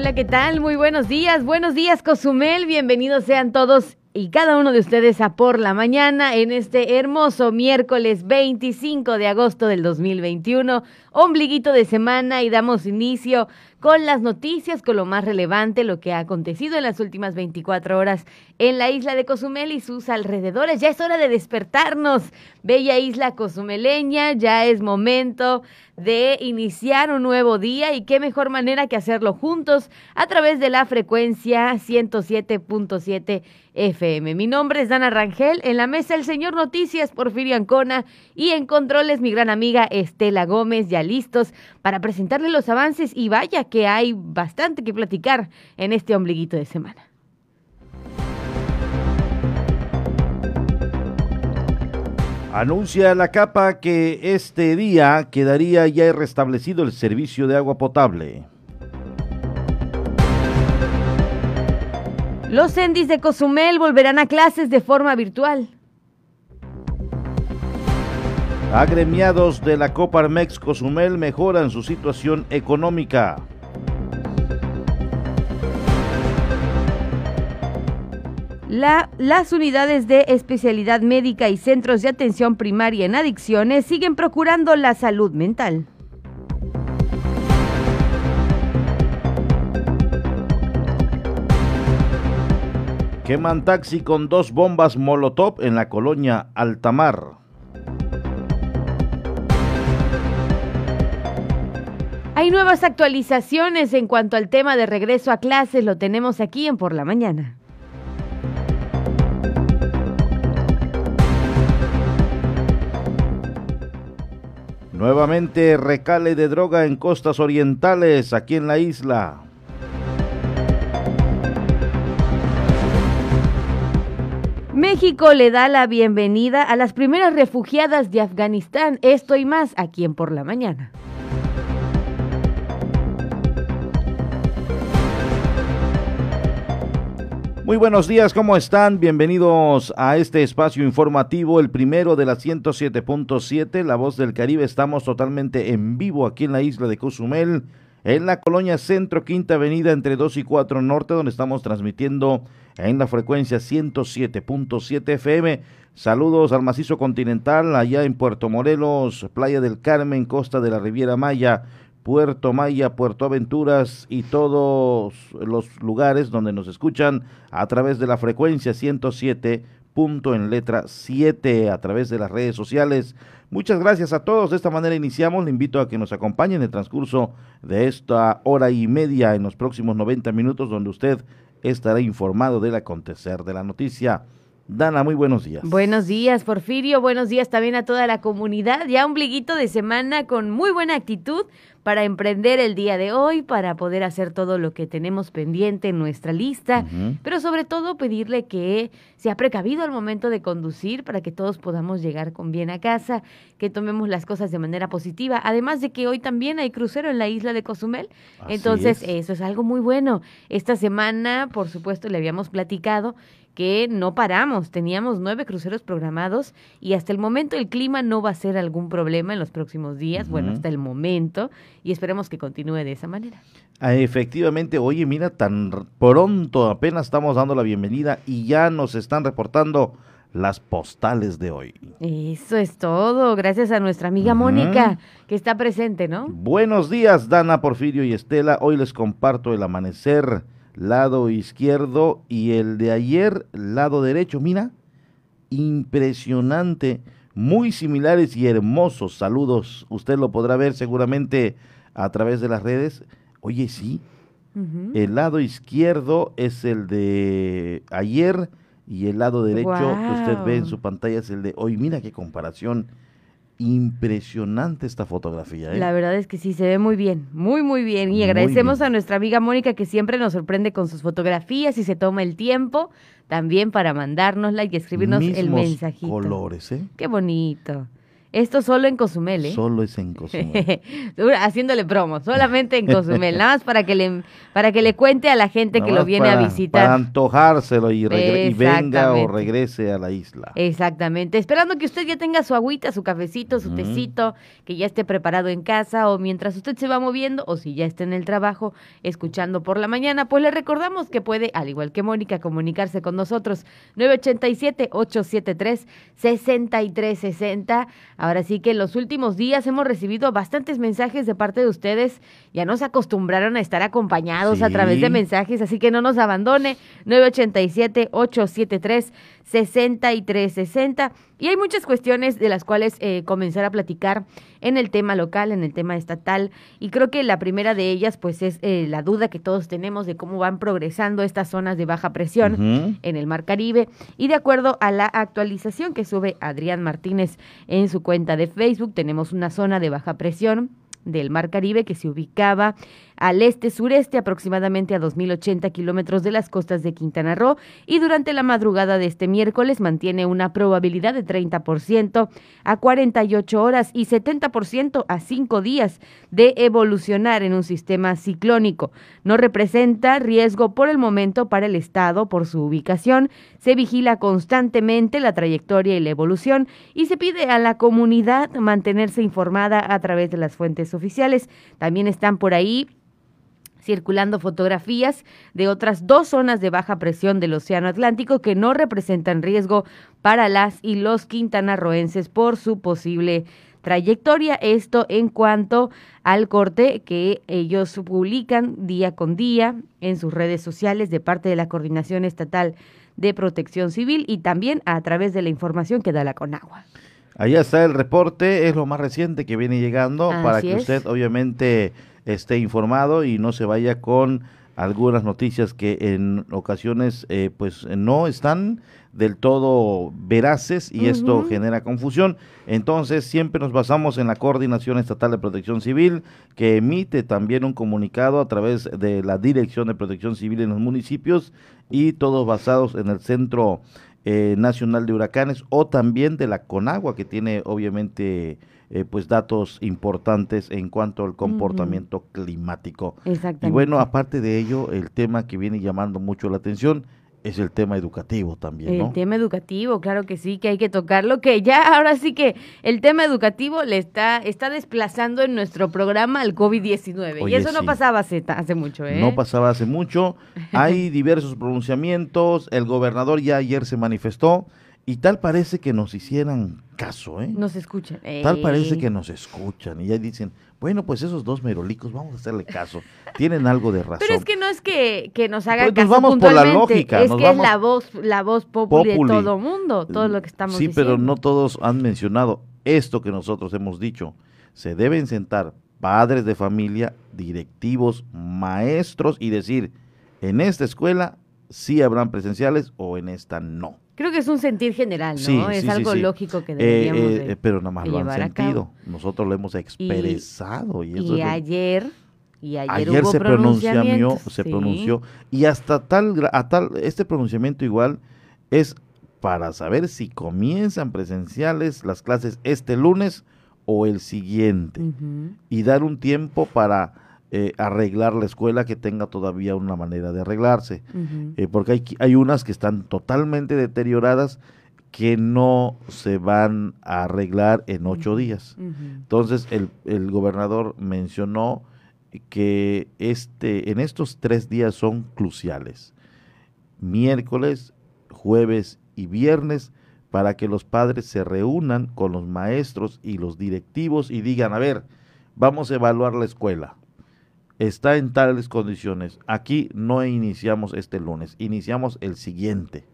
Hola, ¿qué tal? Muy buenos días. Buenos días, Cozumel. Bienvenidos sean todos y cada uno de ustedes a por la mañana en este hermoso miércoles 25 de agosto del 2021, ombliguito de semana y damos inicio con las noticias, con lo más relevante, lo que ha acontecido en las últimas 24 horas en la isla de Cozumel y sus alrededores. Ya es hora de despertarnos, bella isla cozumeleña, ya es momento de iniciar un nuevo día y qué mejor manera que hacerlo juntos a través de la frecuencia 107.7 FM. Mi nombre es Dana Rangel, en la mesa el señor Noticias Porfirio Ancona y en controles mi gran amiga Estela Gómez, ya listos para presentarle los avances y vaya que hay bastante que platicar en este ombliguito de semana. Anuncia la capa que este día quedaría ya restablecido el servicio de agua potable. Los Endis de Cozumel volverán a clases de forma virtual. Agremiados de la Coparmex Cozumel mejoran su situación económica. las unidades de especialidad médica y centros de atención primaria en adicciones siguen procurando la salud mental. Queman taxi con dos bombas Molotov en la colonia Altamar. Hay nuevas actualizaciones en cuanto al tema de regreso a clases, lo tenemos aquí en Por la Mañana. Nuevamente recale de droga en costas orientales, aquí en la isla. México le da la bienvenida a las primeras refugiadas de Afganistán. Esto y más aquí en Por la Mañana. Muy buenos días, ¿cómo están? Bienvenidos a este espacio informativo, el primero de la 107.7, La Voz del Caribe. Estamos totalmente en vivo aquí en la isla de Cozumel, en la colonia Centro, Quinta Avenida, entre 2 y 4 Norte, donde estamos transmitiendo en la frecuencia 107.7 FM. Saludos al macizo continental, allá en Puerto Morelos, Playa del Carmen, Costa de la Riviera Maya, Puerto Maya, Puerto Aventuras y todos los lugares donde nos escuchan a través de la frecuencia 107 punto en letra 7 a través de las redes sociales. Muchas gracias a todos. De esta manera iniciamos. Le invito a que nos acompañe en el transcurso de esta hora y media en los próximos 90 minutos donde usted estará informado del acontecer de la noticia. Dana, muy buenos días. Buenos días, Porfirio. Buenos días también a toda la comunidad. Ya un bliguito de semana con muy buena actitud para emprender el día de hoy, para poder hacer todo lo que tenemos pendiente en nuestra lista, pero sobre todo pedirle que sea precavido al momento de conducir para que todos podamos llegar con bien a casa, que tomemos las cosas de manera positiva, además de que hoy también hay crucero en la isla de Cozumel, entonces eso es algo muy bueno. Esta semana, por supuesto, le habíamos platicado que no paramos. Teníamos nueve cruceros programados y hasta el momento el clima no va a ser algún problema en los próximos días, bueno, hasta el momento, y esperemos que continúe de esa manera. Ah, efectivamente, oye, mira, tan pronto apenas estamos dando la bienvenida y ya nos están reportando las postales de hoy. Eso es todo, gracias a nuestra amiga Mónica, que está presente, ¿no? Buenos días, Dana, Porfirio y Estela. Hoy les comparto el amanecer lado izquierdo y el de ayer, lado derecho. Mira, impresionante, muy similares y hermosos. Saludos, usted lo podrá ver seguramente a través de las redes. Oye, sí, el lado izquierdo es el de ayer y el lado derecho que usted ve en su pantalla es el de hoy. Mira qué comparación impresionante esta fotografía. ¿eh? La verdad es que sí, se ve muy bien, muy, muy bien. Y agradecemos a nuestra amiga Mónica que siempre nos sorprende con sus fotografías y se toma el tiempo también para mandárnosla y escribirnos el mensajito. colores, ¿eh? Qué bonito. Esto solo en Cozumel, ¿eh? Solo es en Cozumel. Haciéndole promo, solamente en Cozumel, nada más para que le, para que le cuente a la gente que lo viene a visitar. Para antojárselo y, y, venga o regrese a la isla. Exactamente, esperando que usted ya tenga su agüita, su cafecito, su tecito, que ya esté preparado en casa o mientras usted se va moviendo o si ya está en el trabajo escuchando por la mañana, pues le recordamos que puede, al igual que Mónica, comunicarse con nosotros 987-873-6360 Ahora sí que en los últimos días hemos recibido bastantes mensajes de parte de ustedes. Ya nos acostumbraron a estar acompañados a través de mensajes, así que no nos abandone. 987-873-6360. Y hay muchas cuestiones de las cuales eh, comenzar a platicar en el tema local, en el tema estatal. Y creo que la primera de ellas, pues, es eh, la duda que todos tenemos de cómo van progresando estas zonas de baja presión en el Mar Caribe. Y de acuerdo a la actualización que sube Adrián Martínez en su cuenta de Facebook, tenemos una zona de baja presión del Mar Caribe que se ubicaba al este-sureste, aproximadamente a 2.080 kilómetros de las costas de Quintana Roo, y durante la madrugada de este miércoles mantiene una probabilidad de 30% a 48 horas y 70% a 5 días de evolucionar en un sistema ciclónico. No representa riesgo por el momento para el Estado por su ubicación, se vigila constantemente la trayectoria y la evolución y se pide a la comunidad mantenerse informada a través de las fuentes oficiales. También están por ahí circulando fotografías de otras dos zonas de baja presión del Océano Atlántico que no representan riesgo para las y los quintanarroenses por su posible trayectoria. Esto en cuanto al corte que ellos publican día con día en sus redes sociales de parte de la Coordinación Estatal de Protección Civil y también a través de la información que da la Conagua. Ahí está el reporte, es lo más reciente que viene llegando para que usted obviamente esté informado y no se vaya con algunas noticias que en ocasiones eh, pues no están del todo veraces y esto genera confusión. Entonces siempre nos basamos en la Coordinación Estatal de Protección Civil que emite también un comunicado a través de la Dirección de Protección Civil en los municipios y todos basados en el Centro eh, Nacional de Huracanes o también de la CONAGUA que tiene obviamente eh, pues datos importantes en cuanto al comportamiento climático. Y bueno, aparte de ello, el tema que viene llamando mucho la atención es el tema educativo también, ¿no? El tema educativo, claro que sí, que hay que tocarlo, que ya ahora sí que el tema educativo le está, está desplazando en nuestro programa al COVID-19. Y eso no pasaba hace, hace mucho, ¿eh? No pasaba hace mucho. Hay diversos pronunciamientos. El gobernador ya ayer se manifestó y tal parece que nos hicieran caso, ¿eh? Nos escuchan. Tal parece que nos escuchan y ya dicen, bueno, pues esos dos merolicos, vamos a hacerle caso. Tienen algo de razón. Pero es que no es que, que nos hagan pues caso nos vamos por la lógica. Es que es la voz, la voz populi, de todo mundo, todo lo que estamos sí, diciendo. Sí, pero no todos han mencionado esto que nosotros hemos dicho. Se deben sentar padres de familia, directivos, maestros y decir, en esta escuela sí habrán presenciales o en esta no. Creo que es un sentir general, ¿no? es algo lógico que deberíamos eh, eh, Pero nada más lo han sentido. Nosotros lo hemos expresado. Y, ayer... Y ayer, se pronunció, se pronunció y hasta tal, a tal, este pronunciamiento igual es para saber si comienzan presenciales las clases este lunes o el siguiente y dar un tiempo para eh, arreglar la escuela que tenga todavía una manera de arreglarse. Eh, porque hay, hay unas que están totalmente deterioradas que no se van a arreglar en ocho días. Entonces el, el, gobernador mencionó que este, en estos tres días son cruciales. Miércoles, jueves y viernes para que los padres se reúnan con los maestros y los directivos y digan, a ver, vamos a evaluar la escuela está en tales condiciones. Aquí no iniciamos este lunes, iniciamos el siguiente.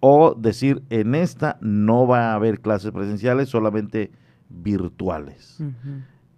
O decir, en esta no va a haber clases presenciales, solamente virtuales.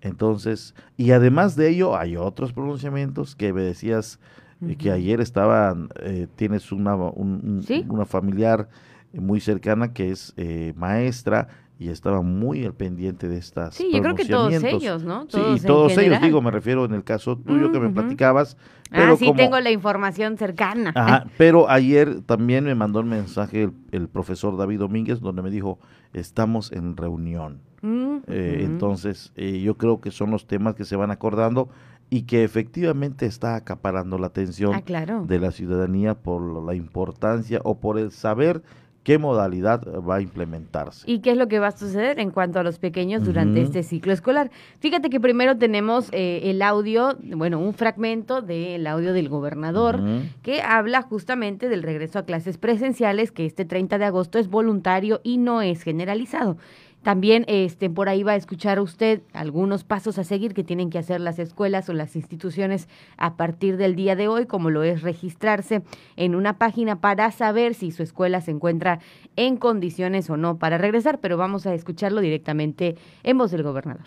Entonces, y además de ello, hay otros pronunciamientos que me decías eh, que ayer estaban, eh, tienes una, una familiar muy cercana que es eh, maestra y estaba muy al pendiente de estas. Sí, yo creo que todos ellos, ¿no? sí, y todos ellos, digo, me refiero en el caso tuyo que me platicabas. ah, sí, tengo la información cercana. Ajá, pero ayer también me mandó un mensaje el, profesor David Domínguez donde me dijo, estamos en reunión. Mm, eh, entonces, eh, yo creo que son los temas que se van acordando y que efectivamente está acaparando la atención ah, de la ciudadanía por la importancia o por el saber qué modalidad va a implementarse. ¿Y qué es lo que va a suceder en cuanto a los pequeños durante este ciclo escolar? Fíjate que primero tenemos eh, el audio, bueno, un fragmento del audio del gobernador que habla justamente del regreso a clases presenciales, que este 30 de agosto es voluntario y no es generalizado. También este, por ahí va a escuchar usted algunos pasos a seguir que tienen que hacer las escuelas o las instituciones a partir del día de hoy, como lo es registrarse en una página para saber si su escuela se encuentra en condiciones o no para regresar, pero vamos a escucharlo directamente en voz del gobernador.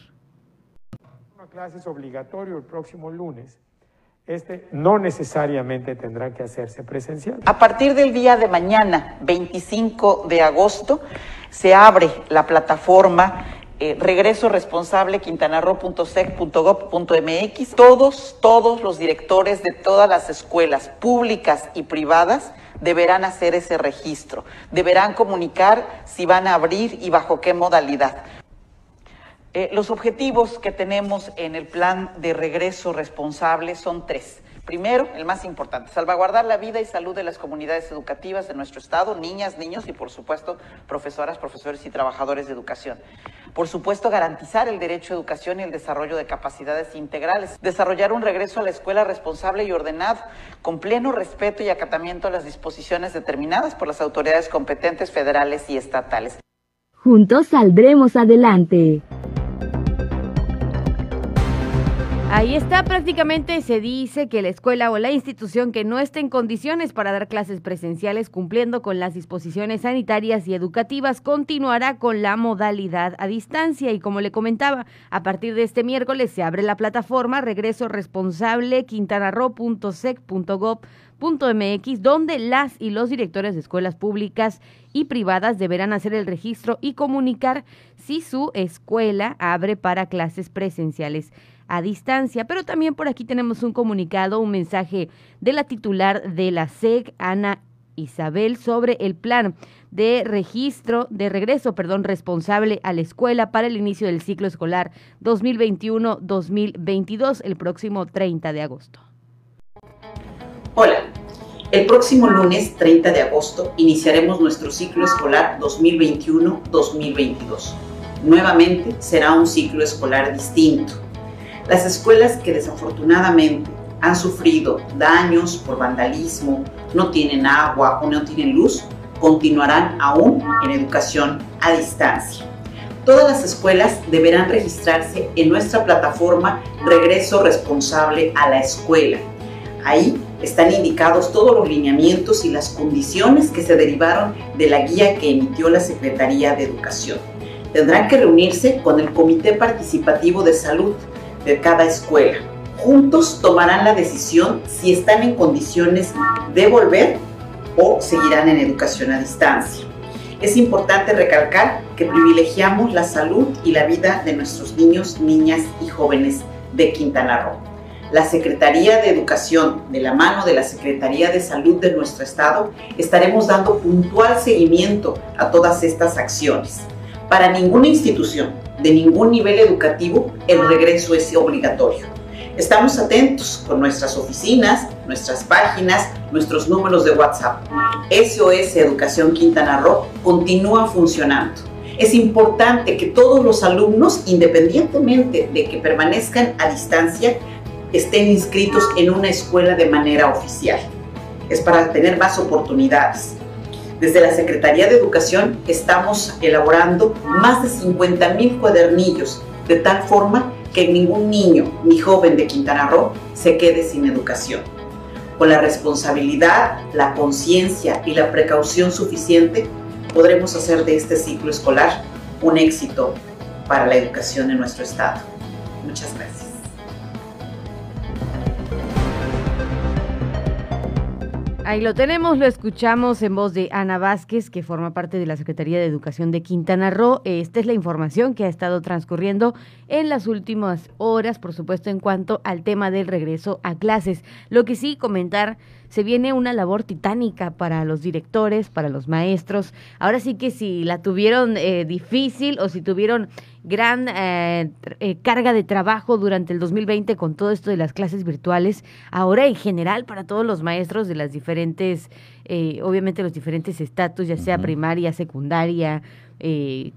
Una clase es obligatorio el próximo lunes. Este no necesariamente tendrá que hacerse presencial. A partir del día de mañana, 25 de agosto, se abre la plataforma eh, regreso responsable quintanarro.sec.gov.mx. Todos, todos los directores de todas las escuelas públicas y privadas deberán hacer ese registro, deberán comunicar si van a abrir y bajo qué modalidad. Eh, los objetivos que tenemos en el plan de regreso responsable son tres. Primero, el más importante, salvaguardar la vida y salud de las comunidades educativas de nuestro Estado, niñas, niños y, por supuesto, profesoras, profesores y trabajadores de educación. Por supuesto, garantizar el derecho a educación y el desarrollo de capacidades integrales. Desarrollar un regreso a la escuela responsable y ordenado, con pleno respeto y acatamiento a las disposiciones determinadas por las autoridades competentes federales y estatales. Juntos saldremos adelante. Ahí está, prácticamente se dice que la escuela o la institución que no esté en condiciones para dar clases presenciales cumpliendo con las disposiciones sanitarias y educativas continuará con la modalidad a distancia. Y como le comentaba, a partir de este miércoles se abre la plataforma regreso responsable quintanarro.sec.gov.mx donde las y los directores de escuelas públicas y privadas deberán hacer el registro y comunicar si su escuela abre para clases presenciales a distancia. Pero también por aquí tenemos un comunicado, un mensaje de la titular de la SEC, Ana Isabel, sobre el plan de registro, de regreso, perdón, responsable a la escuela para el inicio del ciclo escolar 2021-2022 el próximo 30 de agosto. Hola, el próximo lunes 30 de agosto iniciaremos nuestro ciclo escolar 2021-2022. Nuevamente será un ciclo escolar distinto las escuelas que desafortunadamente han sufrido daños por vandalismo, no tienen agua o no tienen luz, continuarán aún en educación a distancia. Todas las escuelas deberán registrarse en nuestra plataforma Regreso Responsable a la Escuela. Ahí están indicados todos los lineamientos y las condiciones que se derivaron de la guía que emitió la Secretaría de Educación. Tendrán que reunirse con el Comité Participativo de Salud de cada escuela. Juntos tomarán la decisión si están en condiciones de volver o seguirán en educación a distancia. Es importante recalcar que privilegiamos la salud y la vida de nuestros niños, niñas y jóvenes de Quintana Roo. La Secretaría de Educación, de la mano de la Secretaría de Salud de nuestro Estado, estaremos dando puntual seguimiento a todas estas acciones. Para ninguna institución, de ningún nivel educativo, el regreso es obligatorio. Estamos atentos con nuestras oficinas, nuestras páginas, nuestros números de WhatsApp. SOS Educación Quintana Roo continúa funcionando. Es importante que todos los alumnos, independientemente de que permanezcan a distancia, estén inscritos en una escuela de manera oficial. Es para tener más oportunidades. Desde la Secretaría de Educación estamos elaborando más de 50 mil cuadernillos, de tal forma que ningún niño ni joven de Quintana Roo se quede sin educación. Con la responsabilidad, la conciencia y la precaución suficiente, podremos hacer de este ciclo escolar un éxito para la educación en nuestro Estado. Muchas gracias. Ahí lo tenemos, lo escuchamos en voz de Ana Vázquez, que forma parte de la Secretaría de Educación de Quintana Roo. Esta es la información que ha estado transcurriendo en las últimas horas, por supuesto, en cuanto al tema del regreso a clases. Lo que sí comentar, se viene una labor titánica para los directores, para los maestros. Ahora sí que si la tuvieron eh, difícil o si tuvieron gran eh, eh, carga de trabajo durante el 2020 con todo esto de las clases virtuales, ahora en general para todos los maestros de las diferentes, eh, obviamente los diferentes estatus, ya sea primaria, secundaria,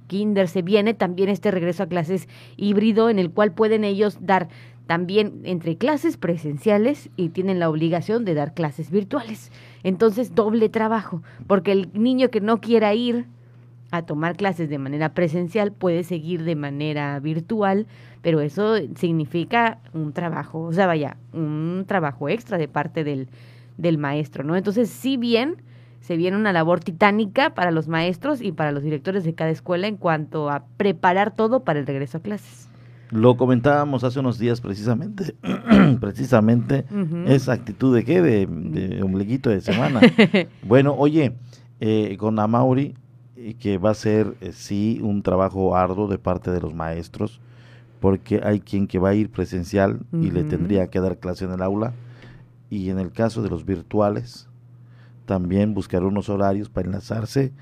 kinder, se viene también este regreso a clases híbrido en el cual pueden ellos dar también entre clases presenciales y tienen la obligación de dar clases virtuales. Entonces, doble trabajo, porque el niño que no quiera ir a tomar clases de manera presencial puede seguir de manera virtual, pero eso significa un trabajo, o sea, vaya, un trabajo extra de parte del, del maestro, ¿no? Entonces, si bien se viene una labor titánica para los maestros y para los directores de cada escuela en cuanto a preparar todo para el regreso a clases. Lo comentábamos hace unos días precisamente, precisamente esa actitud de qué, de, de ombliguito de semana. bueno, oye, eh, con Amauri que va a ser eh, sí un trabajo arduo de parte de los maestros, porque hay quien que va a ir presencial y le tendría que dar clase en el aula, y en el caso de los virtuales, también buscar unos horarios para enlazarse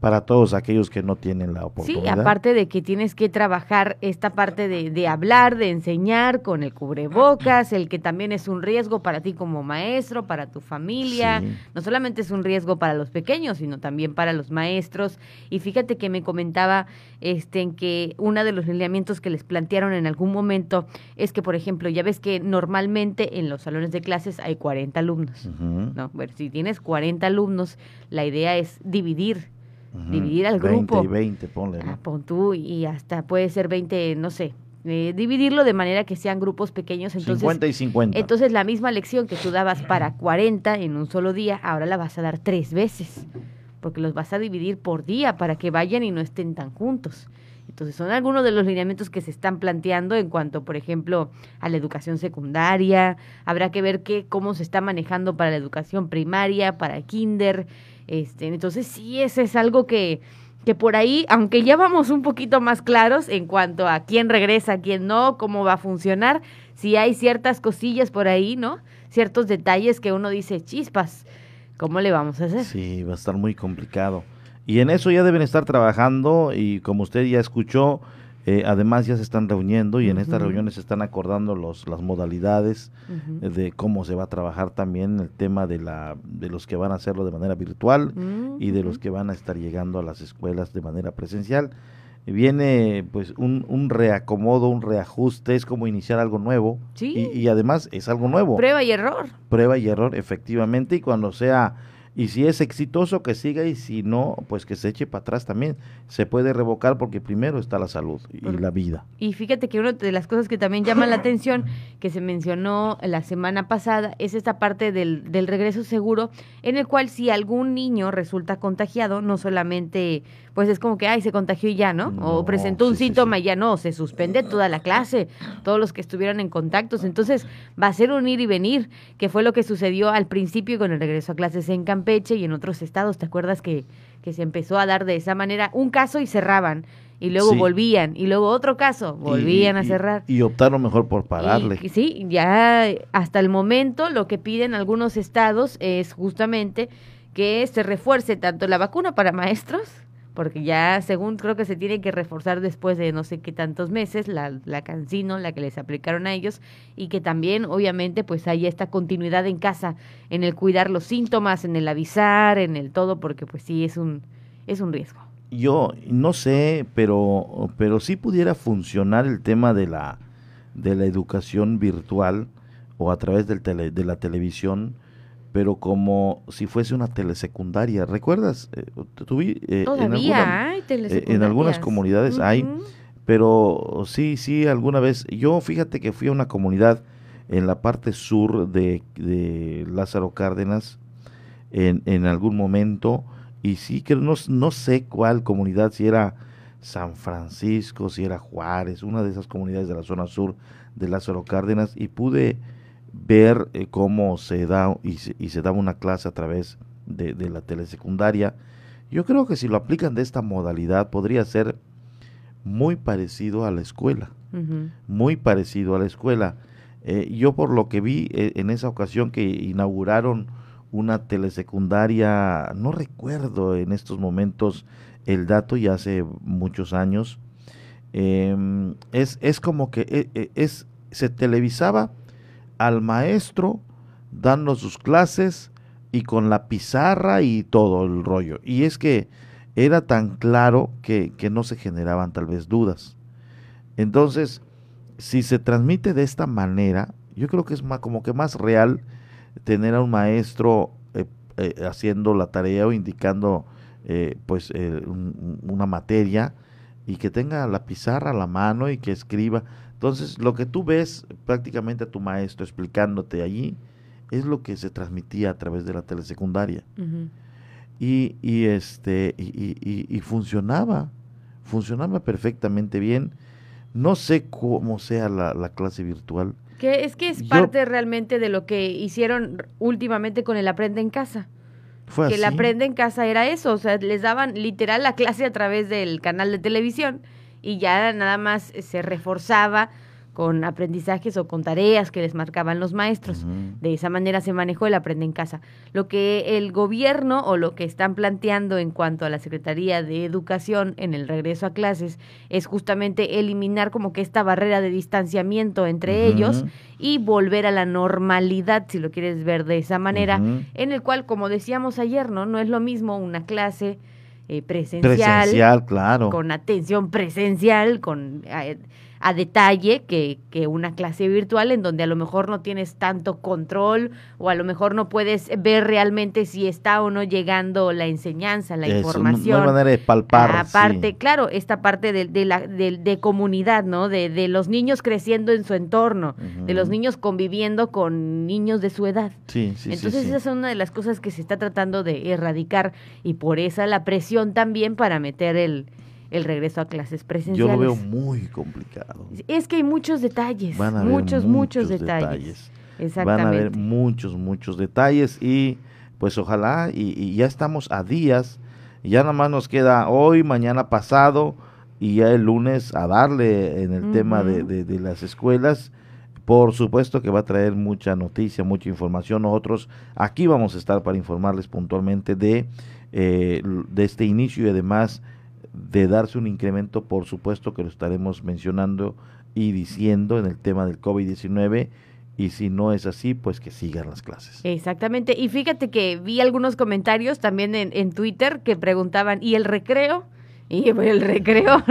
para todos aquellos que no tienen la oportunidad. Sí, aparte de que tienes que trabajar esta parte de, de, hablar, de enseñar con el cubrebocas, el que también es un riesgo para ti como maestro, para tu familia, no solamente es un riesgo para los pequeños, sino también para los maestros. Y fíjate que me comentaba este, en que uno de los lineamientos que les plantearon en algún momento es que, por ejemplo, ya ves que normalmente en los salones de clases hay 40 alumnos, ¿no? Bueno, si tienes 40 alumnos, la idea es dividir dividir al grupo. 20 y 20, ponle. Ah, pon tú y hasta puede ser 20, no sé. Eh, dividirlo de manera que sean grupos pequeños. Entonces, 50 y 50. Entonces la misma lección que tú dabas para 40 en un solo día, ahora la vas a dar tres veces, porque los vas a dividir por día para que vayan y no estén tan juntos. Entonces son algunos de los lineamientos que se están planteando en cuanto, por ejemplo, a la educación secundaria. Habrá que ver qué, cómo se está manejando para la educación primaria, para kinder. Este, entonces sí, ese es algo que, que por ahí, aunque ya vamos un poquito más claros en cuanto a quién regresa, quién no, cómo va a funcionar, sí hay ciertas cosillas por ahí, ¿no? Ciertos detalles que uno dice, chispas, ¿cómo le vamos a hacer? Sí, va a estar muy complicado. Y en eso ya deben estar trabajando y como usted ya escuchó, eh, además ya se están reuniendo y en estas reuniones se están acordando los, las modalidades eh, de cómo se va a trabajar también el tema de, la, de los que van a hacerlo de manera virtual y de los que van a estar llegando a las escuelas de manera presencial. Viene pues un, un reacomodo, un reajuste, es como iniciar algo nuevo y, y además es algo nuevo. Prueba y error. Prueba y error, efectivamente, y cuando sea y si es exitoso, que siga y si no, pues que se eche para atrás también. Se puede revocar porque primero está la salud y la vida. Y fíjate que una de las cosas que también llama la atención, que se mencionó la semana pasada, es esta parte del, del regreso seguro, en el cual si algún niño resulta contagiado, no solamente, pues es como que, ay, se contagió y ya, ¿no? o presentó un síntoma y ya no, se suspende toda la clase, todos los que estuvieron en contactos. Entonces va a ser un ir y venir, que fue lo que sucedió al principio con el regreso a clases en Campeche y en otros estados. ¿Te acuerdas que, que se empezó a dar de esa manera un caso y cerraban? Y luego volvían, y luego otro caso, volvían a cerrar. Y, optaron mejor por pararle. sí, ya hasta el momento lo que piden algunos estados es justamente que se refuerce tanto la vacuna para maestros porque ya según creo que se tiene que reforzar después de no sé qué tantos meses la, la cancino, la que les aplicaron a ellos, y que también obviamente pues haya esta continuidad en casa, en el cuidar los síntomas, en el avisar, en el todo, porque pues sí es un, es un riesgo. Yo no sé, pero, pero sí pudiera funcionar el tema de la, de la educación virtual o a través del tele, de la televisión, pero como si fuese una telesecundaria. ¿Recuerdas? Eh, eh, Todavía hay eh, En algunas comunidades hay, pero sí, sí, alguna vez. Yo fíjate que fui a una comunidad en la parte sur de, de Lázaro Cárdenas en, en, algún momento y sí que no, no sé cuál comunidad, si era San Francisco, si era Juárez, una de esas comunidades de la zona sur de Lázaro Cárdenas y pude ver eh, cómo se da y se, y se daba una clase a través de, de la telesecundaria. Yo creo que si lo aplican de esta modalidad podría ser muy parecido a la escuela, muy parecido a la escuela. Eh, yo por lo que vi eh, en esa ocasión que inauguraron una telesecundaria, no recuerdo en estos momentos el dato, ya hace muchos años, em, es, es como que eh, eh, es, se televisaba al maestro dando sus clases y con la pizarra y todo el rollo. Y es que era tan claro que, que no se generaban tal vez dudas. Entonces, si se transmite de esta manera, yo creo que es más, como que más real tener a un maestro eh, eh, haciendo la tarea o indicando eh, pues eh, un- un- una materia y que tenga la pizarra a la mano y que escriba. Entonces, lo que tú ves prácticamente a tu maestro explicándote allí es lo que se transmitía a través de la telesecundaria Ujú. y, y, este y, y- y- y funcionaba funcionaba perfectamente bien no sé cómo sea la, la clase virtual Que es que es Yo- parte realmente de lo que hicieron últimamente con el Aprende en Casa. fue que así el Aprende en Casa era eso, o sea, les daban literal la clase a través del canal de televisión y ya nada más se reforzaba con aprendizajes o con tareas que les marcaban los maestros. De esa manera se manejó el Aprende en Casa. Lo que el gobierno o lo que están planteando en cuanto a la Secretaría de Educación en el regreso a clases es justamente eliminar como que esta barrera de distanciamiento entre ellos y volver a la normalidad, si lo quieres ver de esa manera, en el cual, como decíamos ayer, ¿no? No es lo mismo una clase eh, presencial, presencial claro. con atención presencial, con eh, a detalle que, que una clase virtual en donde a lo mejor no tienes tanto control o a lo mejor no puedes ver realmente si está o no llegando la enseñanza, la Eso, información. no hay manera de palpar Aparte, sí. claro, esta parte de, de la de, de comunidad, ¿no? De, de los niños creciendo en su entorno, de los niños conviviendo con niños de su edad. sí, sí, sí, Entonces sí. esa es una de las cosas que se está tratando de erradicar y por esa la presión también para meter el, el regreso a clases yo presenciales. lo veo muy complicado Es que hay muchos detalles, van a haber muchos, muchos, muchos detalles. Van Exactamente. a haber muchos, muchos detalles y pues ojalá y, y ya estamos a días, ya nada más nos queda hoy, mañana pasado y ya el lunes a darle en el tema de, Ujú. de- de las escuelas. Por supuesto que va a traer mucha noticia, mucha información. Nosotros aquí vamos a estar para informarles puntualmente de, eh, de este inicio y además de darse un incremento, por supuesto que lo estaremos mencionando y diciendo en el tema del COVID-19 y si no es así, pues que sigan las clases. Exactamente. Y fíjate que vi algunos comentarios también en, en Twitter que preguntaban, ¿y el recreo? Y el recreo,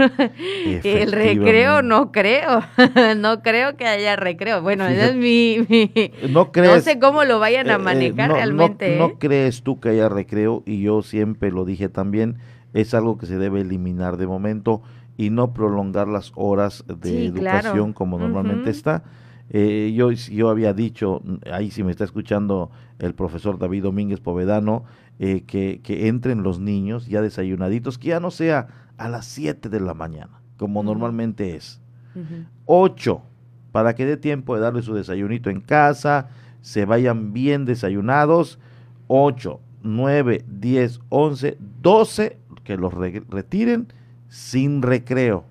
el recreo no creo, no creo que haya recreo. Bueno, ese es mi, mi- ¿No crees? no sé cómo lo vayan eh, a eh, manejar no- no- realmente. No, ¿eh? crees tú que haya recreo? Y yo siempre lo dije también, es algo que se debe eliminar de momento y no prolongar las horas de Sí, claro. educación como normalmente está. Eh, yo, yo había dicho, ahí si me está escuchando el profesor David Domínguez Povedano, eh, que, que entren los niños ya desayunaditos, que ya no sea a las 7 de la mañana, como normalmente es. Ujú. 8 para que dé tiempo de darle su desayunito en casa, se vayan bien desayunados. 8, 9, 10, 11, 12 que los re- retiren sin recreo.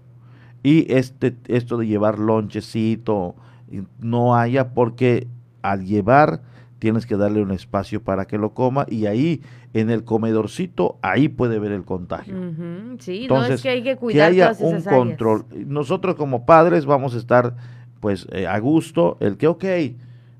Y este esto de llevar lonchecito no haya porque al llevar tienes que darle un espacio para que lo coma y ahí en el comedorcito ahí puede ver el contagio Sí, no es Entonces, que hay que haya todas un áreas. control. Nosotros como padres vamos a estar pues eh, a gusto, el que ok,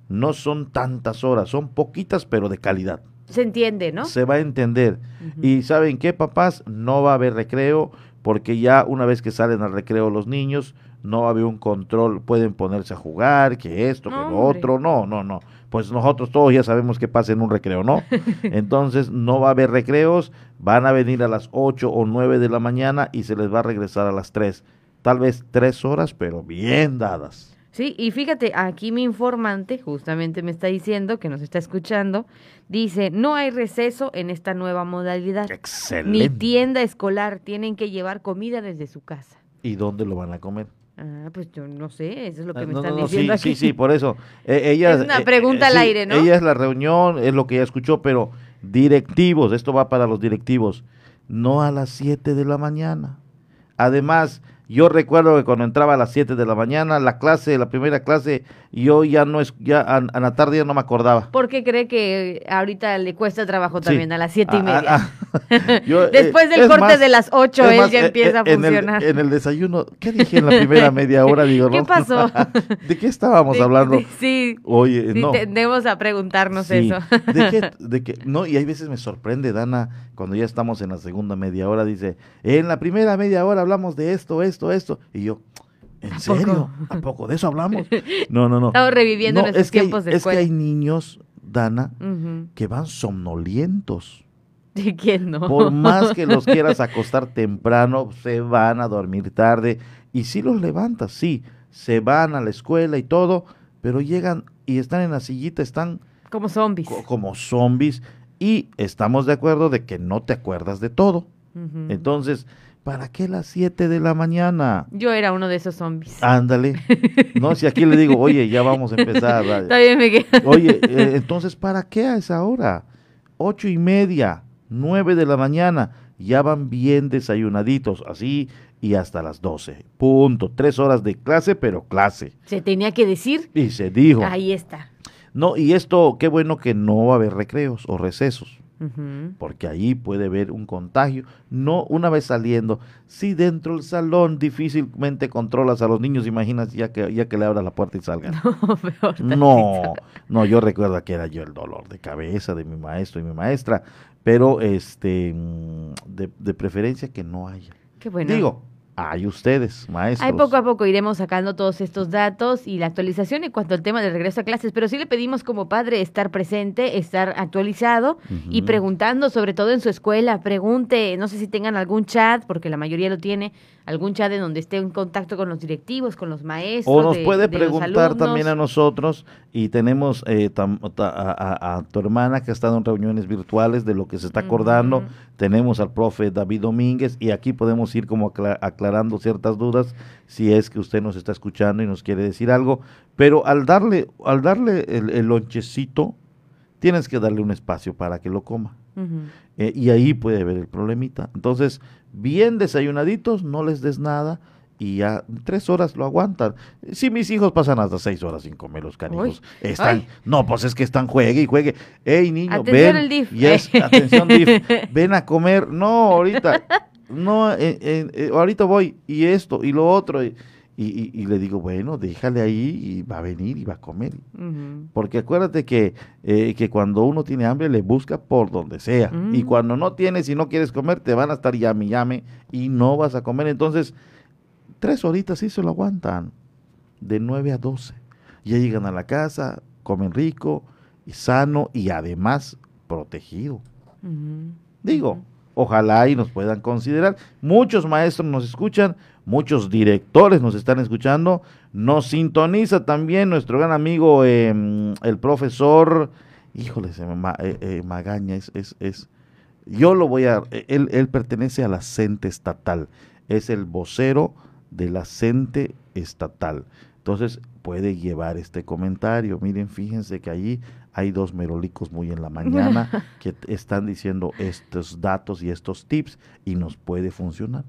no son tantas horas, son poquitas pero de calidad. Se entiende, ¿no? Se va a entender. Y saben qué, papás, no va a haber recreo porque ya una vez que salen al recreo los niños, no va a haber un control, pueden ponerse a jugar, que esto, que lo hombre. otro, no, no, no. Pues nosotros todos ya sabemos qué pasa en un recreo, ¿no? Entonces no va a haber recreos, van a venir a las 8 o 9 de la mañana y se les va a regresar a las 3. Tal vez 3 horas, pero bien dadas. Sí, y fíjate, aquí mi informante justamente me está diciendo, que nos está escuchando, dice, no hay receso en esta nueva modalidad. Ni Excelente. tienda escolar, tienen que llevar comida desde su casa. ¿Y dónde lo van a comer? Ah, pues yo no sé, eso es lo que Ah, me no, están no, no, diciendo sí, aquí. sí, sí, por eso. Eh, ella, Es una eh, pregunta eh, al sí, aire, ¿no? Ella es la reunión, es lo que ella escuchó, pero directivos, esto va para los directivos, no a las 7 de la mañana. Además, yo recuerdo que cuando entraba a las 7 de la mañana, la clase, la primera clase, yo ya no es, ya a, a la tarde ya no me acordaba. ¿Por qué cree que ahorita le cuesta trabajo Sí. también a las siete y Ah, media? ah, ah. Yo, eh, Después del corte más, de las ocho, él más, ya eh, empieza a eh, en el- funcionar. En el, desayuno, ¿qué dije en la primera media hora? Digo, ¿Qué no, pasó? ¿De qué estábamos De- hablando? de- sí, Oye, sí, no. tendemos a preguntarnos Sí. eso. ¿De qué, de qué? No, y hay veces me sorprende, Dana, cuando ya estamos en la segunda media hora, dice, en la primera media hora hablamos de esto, esto, esto. Y yo, ¿en ¿A serio? ¿A poco de eso hablamos? No, no, no. Estamos reviviendo No, nuestros es que hay- tiempos de Es que hay niños, Dana, que van somnolientos. ¿De quién no? Por más que los quieras acostar temprano, se van a dormir tarde. Y si los levantas, sí, se van a la escuela y todo, pero llegan y están en la sillita, están Como zombies. co- como zombies y estamos de acuerdo de que no te acuerdas de todo. Entonces, ¿para qué las 7 de la mañana? Yo era uno de esos zombies. Ándale. No, si aquí le digo, oye, ya vamos a empezar. vaya. Todavía me queda. Oye, eh, entonces, ¿para qué a esa hora? Ocho y media, nueve de la mañana, ya van bien desayunaditos, así y hasta las doce. Punto. Tres horas de clase, pero clase. Se tenía que decir. Y se dijo. Ahí está. No, y esto, qué bueno que no va a haber recreos o recesos. Porque ahí puede haber un contagio. No una vez saliendo, si dentro del salón difícilmente controlas a los niños, imaginas ya que ya que le abras la puerta y salgan. Peor No, no, yo recuerdo que era yo el dolor de cabeza de mi maestro y mi maestra, pero este mm, de, de preferencia que no haya. Qué bueno. Digo, hay ustedes, maestros. Ahí poco a poco iremos sacando todos estos datos y la actualización en cuanto al tema del regreso a clases, pero sí le pedimos como padre estar presente, estar actualizado y preguntando, sobre todo en su escuela, pregunte, no sé si tengan algún chat, porque la mayoría lo tiene, algún chat en donde esté en contacto con los directivos, con los maestros. O nos de- puede de preguntar también a nosotros y tenemos eh, tam- ta- a, a- a tu hermana que ha estado en reuniones virtuales de lo que se está acordando. Tenemos al profe David Domínguez y aquí podemos ir como acla- aclarando ciertas dudas si es que usted nos está escuchando y nos quiere decir algo. Pero al darle, al darle el, el lonchecito, tienes que darle un espacio para que lo coma. Eh, y ahí puede haber el problemita. Entonces, bien desayunaditos, no les des nada y ya tres horas lo aguantan. Si mis hijos pasan hasta seis horas sin comer los canijos, Uy, están, ay. no, pues es que están juegue y juegue. Ey, niño, Atención ven, el DIF. yes, atención DIF, ven a comer. No, ahorita, no, eh, eh, eh, ahorita voy y esto y lo otro. Y, y- le digo, bueno, déjale ahí y va a venir y va a comer. Porque acuérdate que, eh, que cuando uno tiene hambre le busca por donde sea. Y Mm. cuando no tienes y no quieres comer, te van a estar llame llame y no vas a comer. Entonces, tres horitas sí se lo aguantan. De 9 a 12. Ya llegan a la casa, comen rico y sano y además protegido. Digo, ojalá y nos puedan considerar. Muchos maestros nos escuchan, muchos directores nos están escuchando. Nos sintoniza también nuestro gran amigo, em, el profesor, híjole, se me eh, eh, Magaña, es, es, es, yo lo voy a, él, él pertenece a la CENTE estatal, es el vocero de la CENTE estatal. Entonces puede llevar este comentario. Miren, fíjense que allí hay dos merolicos muy en la mañana que están diciendo estos datos y estos tips y nos puede funcionar.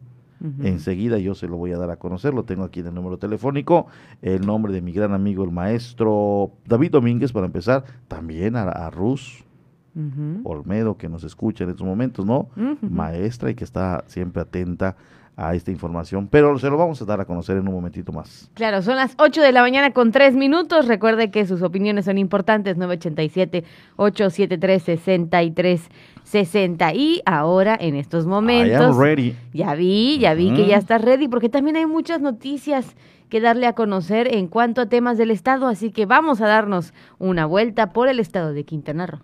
Enseguida yo se lo voy a dar a conocer, lo tengo aquí en el número telefónico, el nombre de mi gran amigo, el maestro David Domínguez, para empezar, también a, a Rus. Olmedo, que nos escucha en estos momentos, ¿no? Maestra y que está siempre atenta a esta información, pero se lo vamos a dar a conocer en un momentito más. Claro, son las 8 de la mañana con 3 minutos. Recuerde que sus opiniones son importantes. 987-873-6360. Y ahora, en estos I momentos, am ready. ya vi, ya vi que ya estás ready, porque también hay muchas noticias que darle a conocer en cuanto a temas del Estado. Así que vamos a darnos una vuelta por el Estado de Quintana Roo.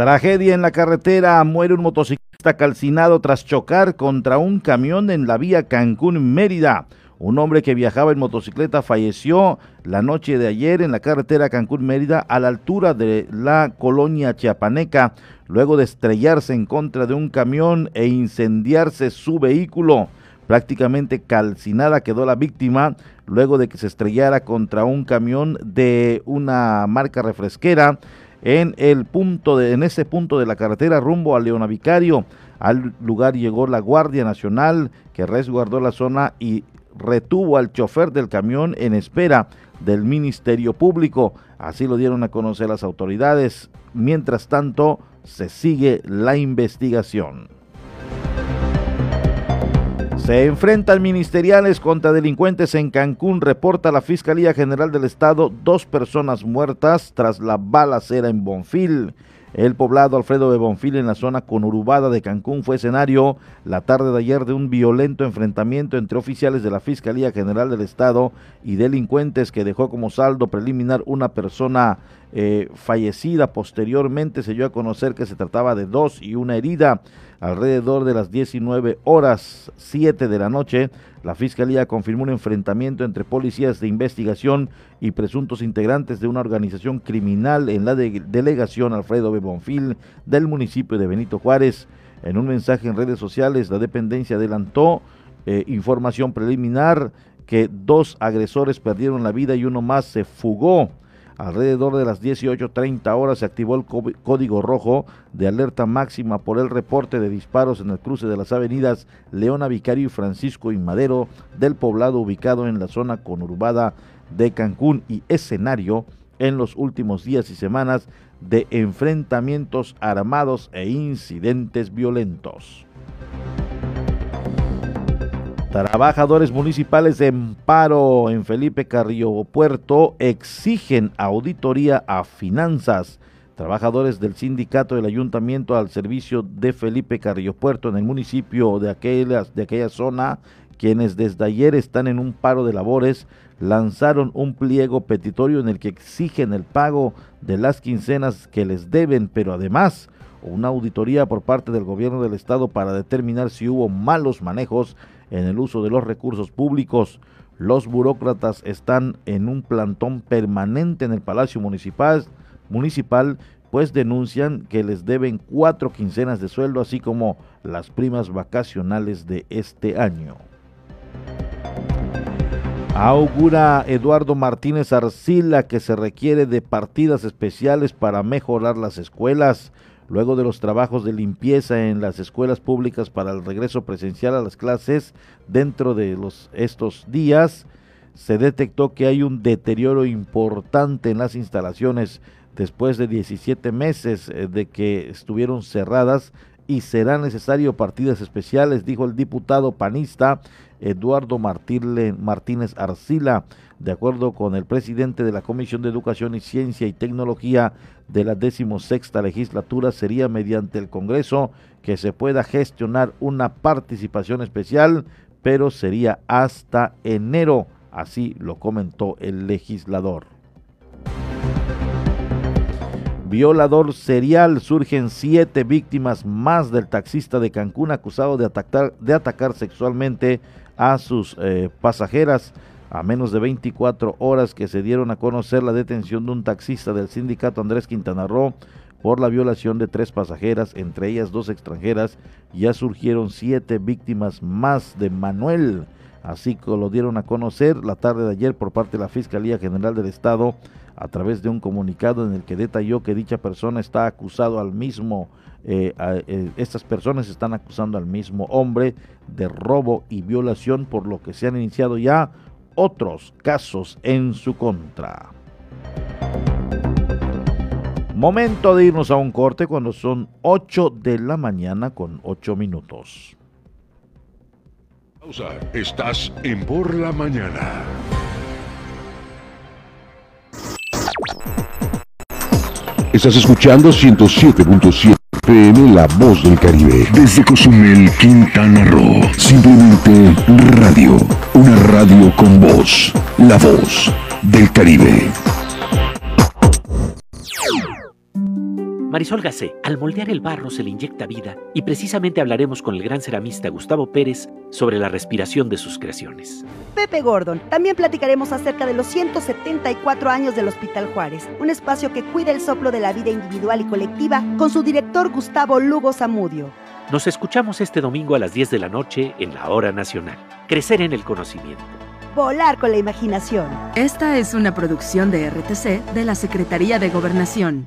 Tragedia en la carretera, muere un motociclista calcinado tras chocar contra un camión en la vía Cancún-Mérida. Un hombre que viajaba en motocicleta falleció la noche de ayer en la carretera Cancún-Mérida a la altura de la colonia Chiapaneca, luego de estrellarse en contra de un camión e incendiarse su vehículo. Prácticamente calcinada quedó la víctima luego de que se estrellara contra un camión de una marca refresquera en el punto de, en ese punto de la carretera rumbo a Leona Vicario. Al lugar llegó la Guardia Nacional que resguardó la zona y retuvo al chofer del camión en espera del Ministerio Público. Así lo dieron a conocer las autoridades. Mientras tanto, se sigue la investigación. Se enfrentan ministeriales contra delincuentes en Cancún, reporta la Fiscalía General del Estado, dos personas muertas tras la balacera en Bonfil. El poblado Alfredo de Bonfil en la zona conurbada de Cancún fue escenario la tarde de ayer de un violento enfrentamiento entre oficiales de la Fiscalía General del Estado y delincuentes que dejó como saldo preliminar una persona eh, fallecida. Posteriormente se dio a conocer que se trataba de dos y una herida. Alrededor de las 19 horas 7 de la noche, la Fiscalía confirmó un enfrentamiento entre policías de investigación y presuntos integrantes de una organización criminal en la delegación Alfredo B. Bonfil del municipio de Benito Juárez. En un mensaje en redes sociales, la dependencia adelantó eh, información preliminar que dos agresores perdieron la vida y uno más se fugó. Alrededor de las 18.30 horas se activó el código rojo de alerta máxima por el reporte de disparos en el cruce de las avenidas Leona Vicario y Francisco y Madero del poblado ubicado en la zona conurbada de Cancún y escenario en los últimos días y semanas de enfrentamientos armados e incidentes violentos. Trabajadores municipales en paro en Felipe Carrillo Puerto exigen auditoría a finanzas. Trabajadores del sindicato del ayuntamiento al servicio de Felipe Carrillo Puerto en el municipio de, aquellas, de aquella zona, quienes desde ayer están en un paro de labores, lanzaron un pliego petitorio en el que exigen el pago de las quincenas que les deben, pero además una auditoría por parte del gobierno del estado para determinar si hubo malos manejos en el uso de los recursos públicos. Los burócratas están en un plantón permanente en el Palacio Municipal, municipal pues denuncian que les deben cuatro quincenas de sueldo, así como las primas vacacionales de este año. Augura Eduardo Martínez Arcila que se requiere de partidas especiales para mejorar las escuelas luego de los trabajos de limpieza en las escuelas públicas para el regreso presencial a las clases dentro de estos días, se detectó que hay un deterioro importante en las instalaciones después de 17 meses eh, de que estuvieron cerradas y será necesario partidas especiales, dijo el diputado panista Eduardo Martínez Arcila, de acuerdo con el presidente de la Comisión de Educación y Ciencia y Tecnología de la decimosexta legislatura, sería mediante el Congreso que se pueda gestionar una participación especial, pero sería hasta enero, así lo comentó el legislador. Violador serial, surgen siete víctimas más del taxista de Cancún acusado de atacar, de atacar sexualmente a sus eh, pasajeras a menos de 24 horas que se dieron a conocer la detención de un taxista del sindicato Andrés Quintana Roo por la violación de tres pasajeras, entre ellas dos extranjeras, ya surgieron siete víctimas más de Manuel. Así que lo dieron a conocer la tarde de ayer por parte de la Fiscalía General del Estado a través de un comunicado en el que detalló que dicha persona está acusado al mismo eh, eh, estas personas están acusando al mismo hombre de robo y violación, por lo que se han iniciado ya otros casos en su contra. Momento de irnos a un corte cuando son 8 de la mañana con 8 minutos. Estás en por la mañana. Estás escuchando 107.7 La Voz del Caribe. Desde Cozumel, Quintana Roo. Simplemente radio. Una radio con voz. La Voz del Caribe. Marisol Gacé, al moldear el barro se le inyecta vida y precisamente hablaremos con el gran ceramista Gustavo Pérez sobre la respiración de sus creaciones. Pepe Gordon, también platicaremos acerca de los 174 años del Hospital Juárez, un espacio que cuida el soplo de la vida individual y colectiva con su director Gustavo Lugo Zamudio. Nos escuchamos este domingo a las 10 de la noche en la Hora Nacional. Crecer en el conocimiento. Volar con la imaginación. Esta es una producción de RTC de la Secretaría de Gobernación.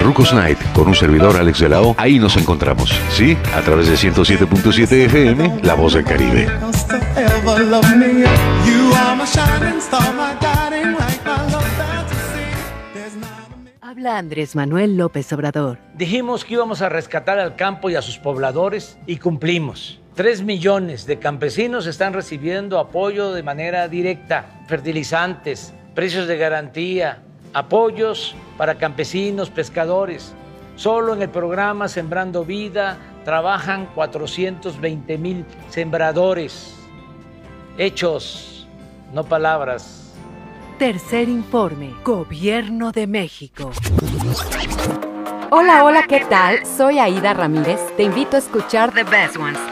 Rucos Night, con un servidor Alex de la O. Ahí nos encontramos, ¿sí? A través de 107.7 FM, La Voz del Caribe. Habla Andrés Manuel López Obrador. Dijimos que íbamos a rescatar al campo y a sus pobladores y cumplimos. Tres millones de campesinos están recibiendo apoyo de manera directa, fertilizantes, precios de garantía, apoyos para campesinos, pescadores. Solo en el programa Sembrando Vida trabajan 420 mil sembradores. Hechos, no palabras. Tercer informe, Gobierno de México. Hola, hola, ¿qué tal? Soy Aida Ramírez. Te invito a escuchar The Best Ones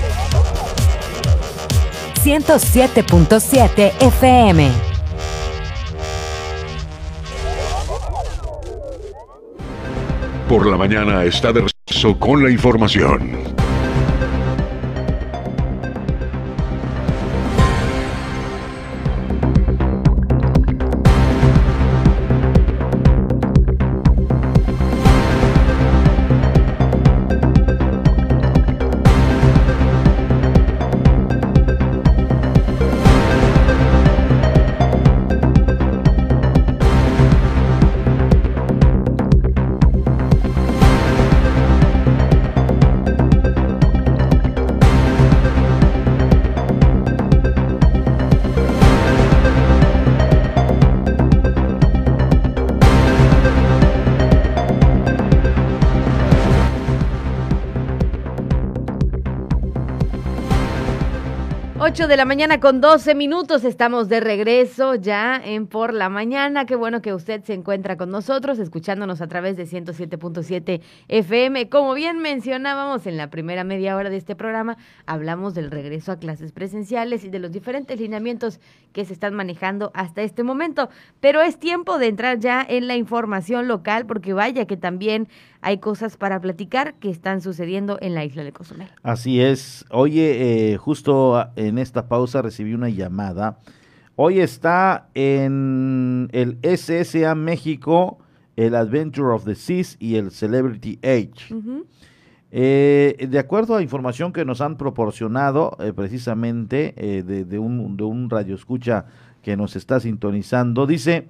107.7 FM. Por la mañana está de regreso con la información. De la mañana con 12 minutos. Estamos de regreso ya en Por la Mañana. Qué bueno que usted se encuentra con nosotros, escuchándonos a través de 107.7 FM. Como bien mencionábamos en la primera media hora de este programa, hablamos del regreso a clases presenciales y de los diferentes lineamientos que se están manejando hasta este momento. Pero es tiempo de entrar ya en la información local, porque vaya que también hay cosas para platicar que están sucediendo en la isla de Cozumel. Así es. Oye, eh, justo en esta pausa recibí una llamada. Hoy está en el SSA México el Adventure of the Seas y el Celebrity Age. Eh, de acuerdo a información que nos han proporcionado eh, precisamente de, de, un, de un radio escucha que nos está sintonizando, dice,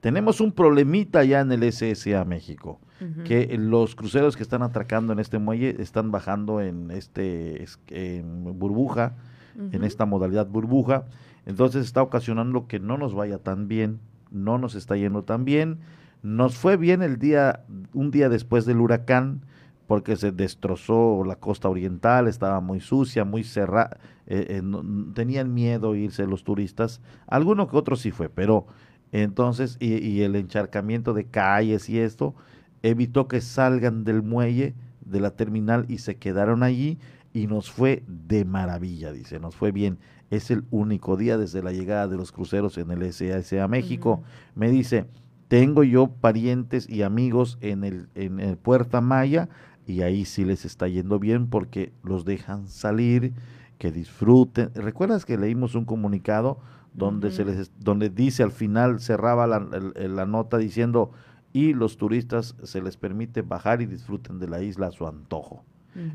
tenemos un problemita ya en el SSA México. Que los cruceros que están atracando en este muelle están bajando en este en burbuja, en esta modalidad burbuja, entonces está ocasionando que no nos vaya tan bien, no nos está yendo tan bien. Nos fue bien el día, un día después del huracán, porque se destrozó la costa oriental, estaba muy sucia, muy cerrada, eh, eh, tenían miedo irse los turistas, alguno que otro sí fue, pero entonces, y, y, el encharcamiento de calles y esto, evitó que salgan del muelle, de la terminal y se quedaron allí y nos fue de maravilla, dice, nos fue bien. Es el único día desde la llegada de los cruceros en el SAS a México. Me dice, tengo yo parientes y amigos en el, en el Puerta Maya y ahí sí les está yendo bien porque los dejan salir, que disfruten. ¿Recuerdas que leímos un comunicado donde se les donde dice al final cerraba la, la, nota diciendo y los turistas se les permite bajar y disfruten de la isla a su antojo.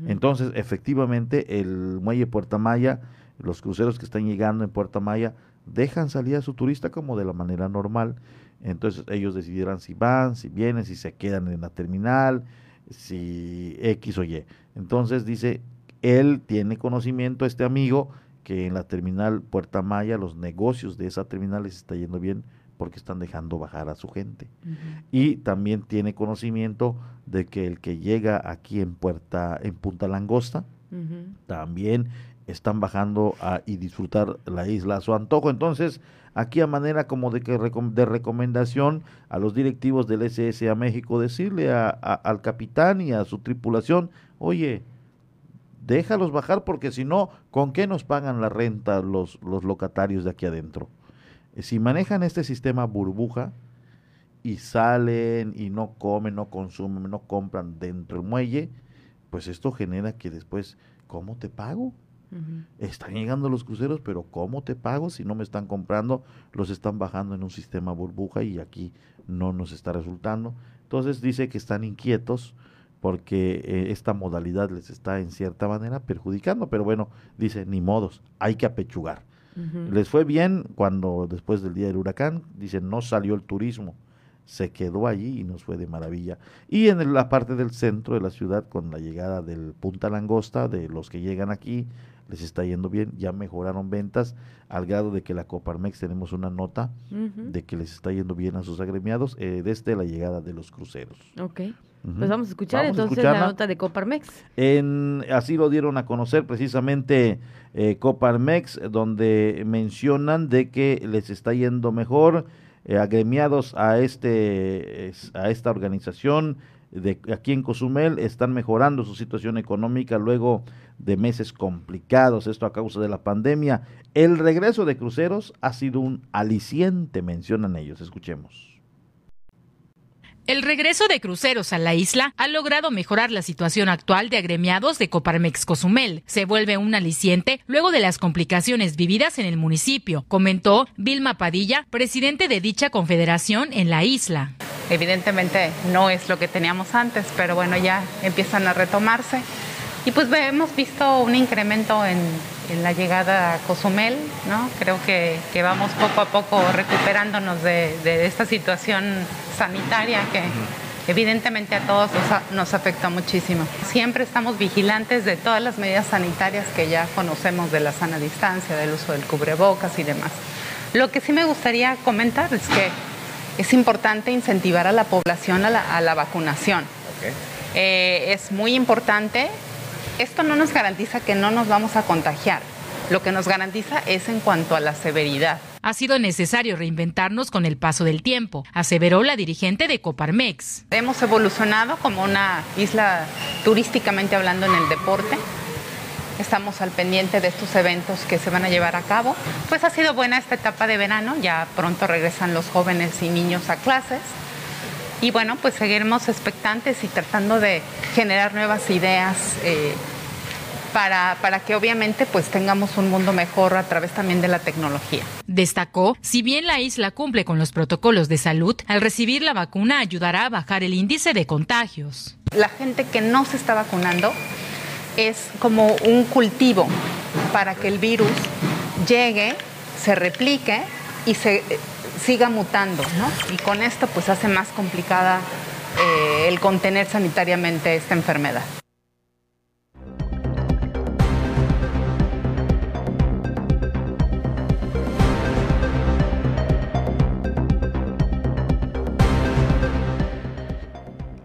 Entonces, efectivamente, el muelle Puerta Maya, los cruceros que están llegando en Puerta Maya, dejan salir a su turista como de la manera normal. Entonces, ellos decidirán si van, si vienen, si se quedan en la terminal, si X o Y. Entonces dice, él tiene conocimiento, este amigo, que en la terminal Puerta Maya, los negocios de esa terminal les está yendo bien porque están dejando bajar a su gente. Y también tiene conocimiento de que el que llega aquí en Puerta, en Punta Langosta, también están bajando a, y disfrutar la isla a su antojo. Entonces, aquí a manera como de, que, de recomendación a los directivos del SS a México, decirle a, al capitán y a su tripulación, oye, déjalos bajar porque si no, ¿con qué nos pagan la renta los, los locatarios de aquí adentro? Eh, si manejan este sistema burbuja y salen y no comen, no consumen, no compran dentro del muelle, pues esto genera que después, ¿cómo te pago? Están llegando los cruceros, pero ¿cómo te pago si no me están comprando? Los están bajando en un sistema burbuja y aquí no nos está resultando. Entonces dice que están inquietos porque eh, esta modalidad les está en cierta manera perjudicando, pero bueno, dice, ni modos, hay que apechugar. Les fue bien cuando después del día del huracán, dice, no salió el turismo, se quedó allí y nos fue de maravilla. Y en la parte del centro de la ciudad, con la llegada del Punta Langosta, de los que llegan aquí, les está yendo bien, ya mejoraron ventas al grado de que la Coparmex tenemos una nota de que les está yendo bien a sus agremiados eh, desde la llegada de los cruceros. Pues vamos a escuchar entonces la nota de Coparmex. En, así lo dieron a conocer precisamente eh, Coparmex, donde mencionan de que les está yendo mejor eh, agremiados a este a esta organización de aquí en Cozumel están mejorando su situación económica luego de meses complicados, esto a causa de la pandemia. El regreso de cruceros ha sido un aliciente, mencionan ellos. Escuchemos. El regreso de cruceros a la isla ha logrado mejorar la situación actual de agremiados de Coparmex Cozumel. Se vuelve un aliciente luego de las complicaciones vividas en el municipio, comentó Vilma Padilla, presidente de dicha confederación en la isla. Evidentemente no es lo que teníamos antes, pero bueno, ya empiezan a retomarse. Y pues hemos visto un incremento en, la llegada a Cozumel, ¿no? Creo que, vamos poco a poco recuperándonos de, esta situación sanitaria que evidentemente a todos nos, nos afecta muchísimo. Siempre estamos vigilantes de todas las medidas sanitarias que ya conocemos de la sana distancia, del uso del cubrebocas y demás. Lo que sí me gustaría comentar es que es importante incentivar a la población a la, vacunación. Eh, es muy importante. Esto no nos garantiza que no nos vamos a contagiar. Lo que nos garantiza es en cuanto a la severidad. Ha sido necesario reinventarnos con el paso del tiempo, aseveró la dirigente de Coparmex. Hemos evolucionado como una isla turísticamente hablando en el deporte estamos al pendiente de estos eventos que se van a llevar a cabo. Pues ha sido buena esta etapa de verano, ya pronto regresan los jóvenes y niños a clases. Y bueno, pues seguiremos expectantes y tratando de generar nuevas ideas eh, para, para, que obviamente pues tengamos un mundo mejor a través también de la tecnología. Destacó, si bien la isla cumple con los protocolos de salud, al recibir la vacuna ayudará a bajar el índice de contagios. La gente que no se está vacunando es como un cultivo para que el virus llegue, se replique y se siga mutando, ¿no? Y con esto pues hace más complicada eh, el contener sanitariamente esta enfermedad.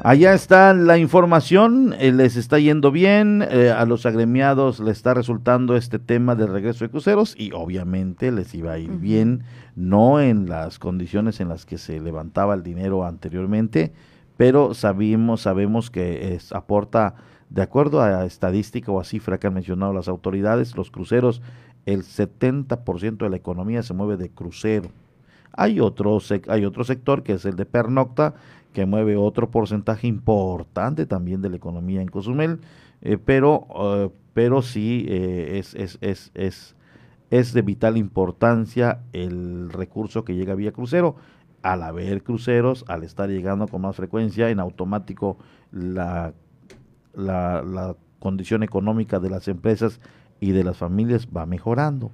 Allá está la información, eh, les está yendo bien, eh, a los agremiados les está resultando este tema del regreso de cruceros y obviamente les iba a ir bien, no en las condiciones en las que se levantaba el dinero anteriormente, pero sabemos, sabemos que es, aporta, de acuerdo a estadística o a cifra que han mencionado las autoridades, los cruceros, el 70% de la economía se mueve de crucero. Hay otro, hay otro sector que es el de pernocta, que mueve otro porcentaje importante también de la economía en Cozumel, eh, pero, eh, pero sí eh, es, es, es, es, es de vital importancia el recurso que llega vía crucero. Al haber cruceros, al estar llegando con más frecuencia, en automático la, la condición económica de las empresas y de las familias va mejorando.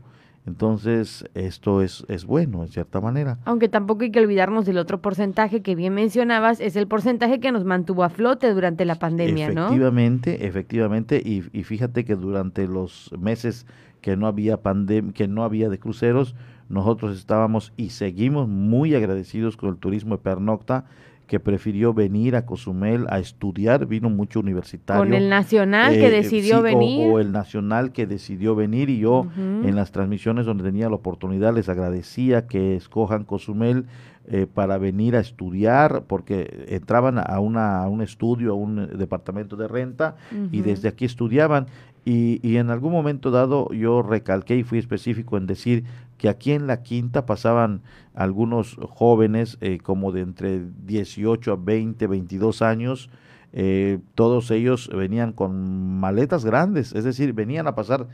Entonces, esto es, es bueno, en cierta manera. Aunque tampoco hay que olvidarnos del otro porcentaje que bien mencionabas, es el porcentaje que nos mantuvo a flote durante la pandemia, efectivamente, Efectivamente, y, y fíjate que durante los meses que no había pandemia, que no había de cruceros, nosotros estábamos y seguimos muy agradecidos con el turismo de pernocta que prefirió venir a Cozumel a estudiar, vino mucho universitario. Con el nacional que eh, decidió venir. O, el nacional que decidió venir y yo en las transmisiones donde tenía la oportunidad les agradecía que escojan Cozumel eh, para venir a estudiar, porque entraban a, una, a un estudio, a un departamento de renta y desde aquí estudiaban. Y, y, en algún momento dado yo recalqué y fui específico en decir que aquí en la quinta pasaban algunos jóvenes eh, como de entre 18 a 20, 22 años, eh, todos ellos venían con maletas grandes, es decir, venían a pasar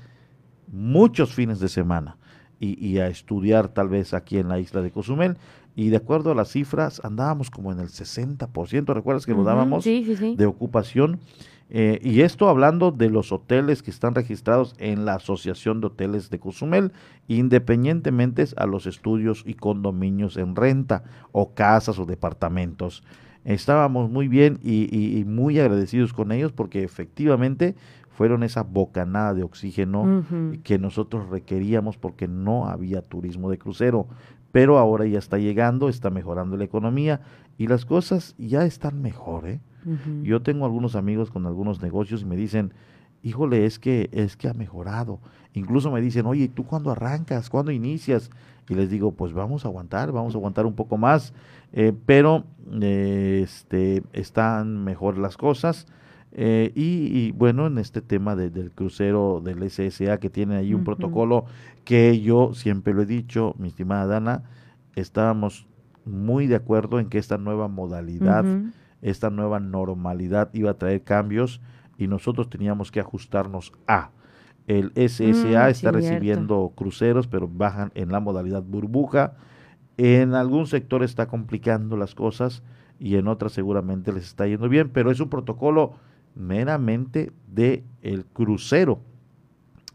muchos fines de semana y, a estudiar tal vez aquí en la isla de Cozumel. Y de acuerdo a las cifras, andábamos como en el 60%, ¿recuerdas que lo dábamos de ocupación? Eh, y esto hablando de los hoteles que están registrados en la Asociación de Hoteles de Cozumel, independientemente a los estudios y condominios en renta, o casas o departamentos. Estábamos muy bien y, muy agradecidos con ellos porque efectivamente fueron esa bocanada de oxígeno que nosotros requeríamos porque no había turismo de crucero. Pero ahora ya está llegando, está mejorando la economía y las cosas ya están mejor, ¿eh? Yo tengo algunos amigos con algunos negocios y me dicen, híjole, es que, es que ha mejorado. Incluso me dicen, oye, ¿tú cuándo arrancas? ¿Cuándo inicias? Y les digo, pues vamos a aguantar, vamos a aguantar un poco más, eh, pero este, están mejor las cosas. Eh, y, bueno, en este tema del crucero del SSA, que tiene ahí un protocolo que yo siempre lo he dicho, mi estimada Dana, estábamos muy de acuerdo en que esta nueva modalidad esta nueva normalidad iba a traer cambios y nosotros teníamos que ajustarnos a. El SSA mm, está recibiendo cruceros, pero bajan en la modalidad burbuja. En algún sector está complicando las cosas y en otras seguramente les está yendo bien, pero es un protocolo meramente de el crucero.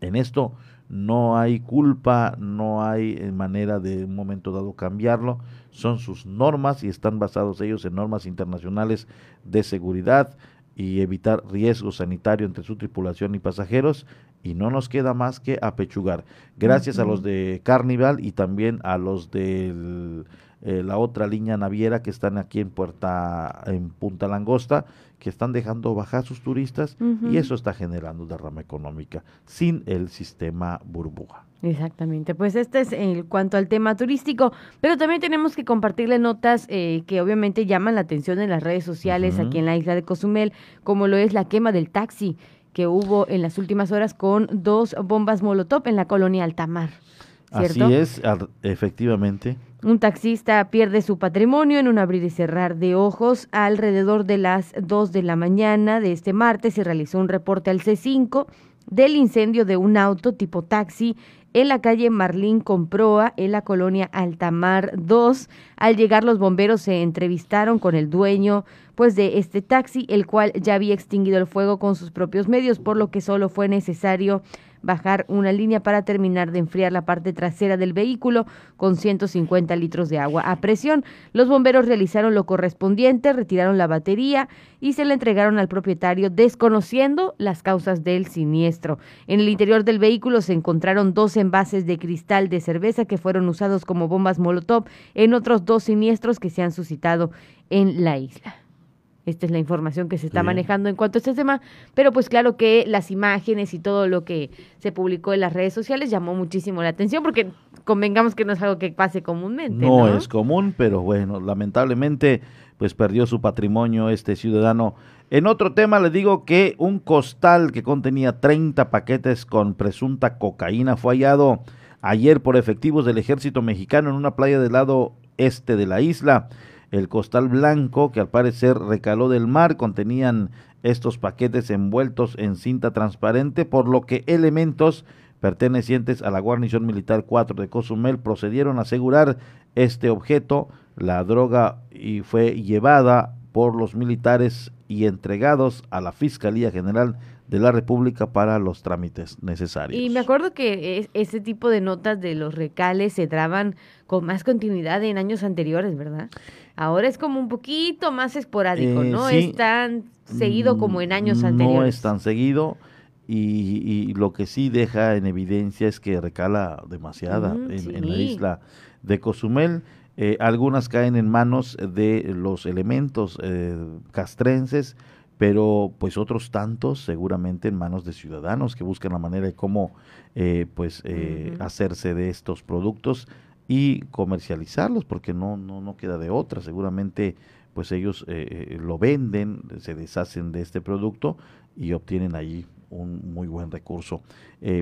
En esto no hay culpa, no hay eh, manera de un momento dado cambiarlo, son sus normas y están basados ellos en normas internacionales de seguridad y evitar riesgo sanitario entre su tripulación y pasajeros y no nos queda más que apechugar. Gracias a los de Carnival y también a los de eh, la otra línea naviera que están aquí en Puerta en Punta Langosta que están dejando bajar sus turistas y eso está generando derrama económica sin el sistema burbuja. Exactamente, pues este es en cuanto al tema turístico, pero también tenemos que compartirle notas eh, que obviamente llaman la atención en las redes sociales aquí en la isla de Cozumel, como lo es la quema del taxi que hubo en las últimas horas con dos bombas Molotov en la colonia Altamar. ¿Cierto? Así es, efectivamente. Un taxista pierde su patrimonio en un abrir y cerrar de ojos. Alrededor de las 2 de la mañana de este martes se realizó un reporte al C5 del incendio de un auto tipo taxi en la calle Marlín Comproa, en la colonia Altamar 2. Al llegar los bomberos se entrevistaron con el dueño pues de este taxi, el cual ya había extinguido el fuego con sus propios medios, por lo que solo fue necesario bajar una línea para terminar de enfriar la parte trasera del vehículo con 150 litros de agua a presión. Los bomberos realizaron lo correspondiente, retiraron la batería y se la entregaron al propietario desconociendo las causas del siniestro. En el interior del vehículo se encontraron dos envases de cristal de cerveza que fueron usados como bombas Molotov en otros dos siniestros que se han suscitado en la isla. Esta es la información que se está manejando en cuanto a este tema, pero pues claro que las imágenes y todo lo que se publicó en las redes sociales llamó muchísimo la atención porque convengamos que no es algo que pase comúnmente. No, no es común, pero bueno, lamentablemente pues perdió su patrimonio este ciudadano. En otro tema le digo que un costal que contenía 30 paquetes con presunta cocaína fue hallado ayer por efectivos del ejército mexicano en una playa del lado este de la isla. El costal blanco, que al parecer recaló del mar, contenían estos paquetes envueltos en cinta transparente, por lo que elementos pertenecientes a la guarnición militar 4 de Cozumel procedieron a asegurar este objeto, la droga, y fue llevada por los militares y entregados a la Fiscalía General de la República para los trámites necesarios. Y me acuerdo que ese tipo de notas de los recales se daban con más continuidad en años anteriores, ¿verdad? Ahora es como un poquito más esporádico, Eh, no sí. es tan seguido como en años anteriores. No es tan seguido y, y lo que sí deja en evidencia es que recala demasiada Mm, en, en la isla de Cozumel. Eh, algunas caen en manos de los elementos eh, castrenses, pero pues otros tantos seguramente en manos de ciudadanos que buscan la manera de cómo eh, pues eh, hacerse de estos productos y comercializarlos porque no no no queda de otra. Seguramente pues ellos eh, lo venden se deshacen de este producto y obtienen allí un muy buen recurso.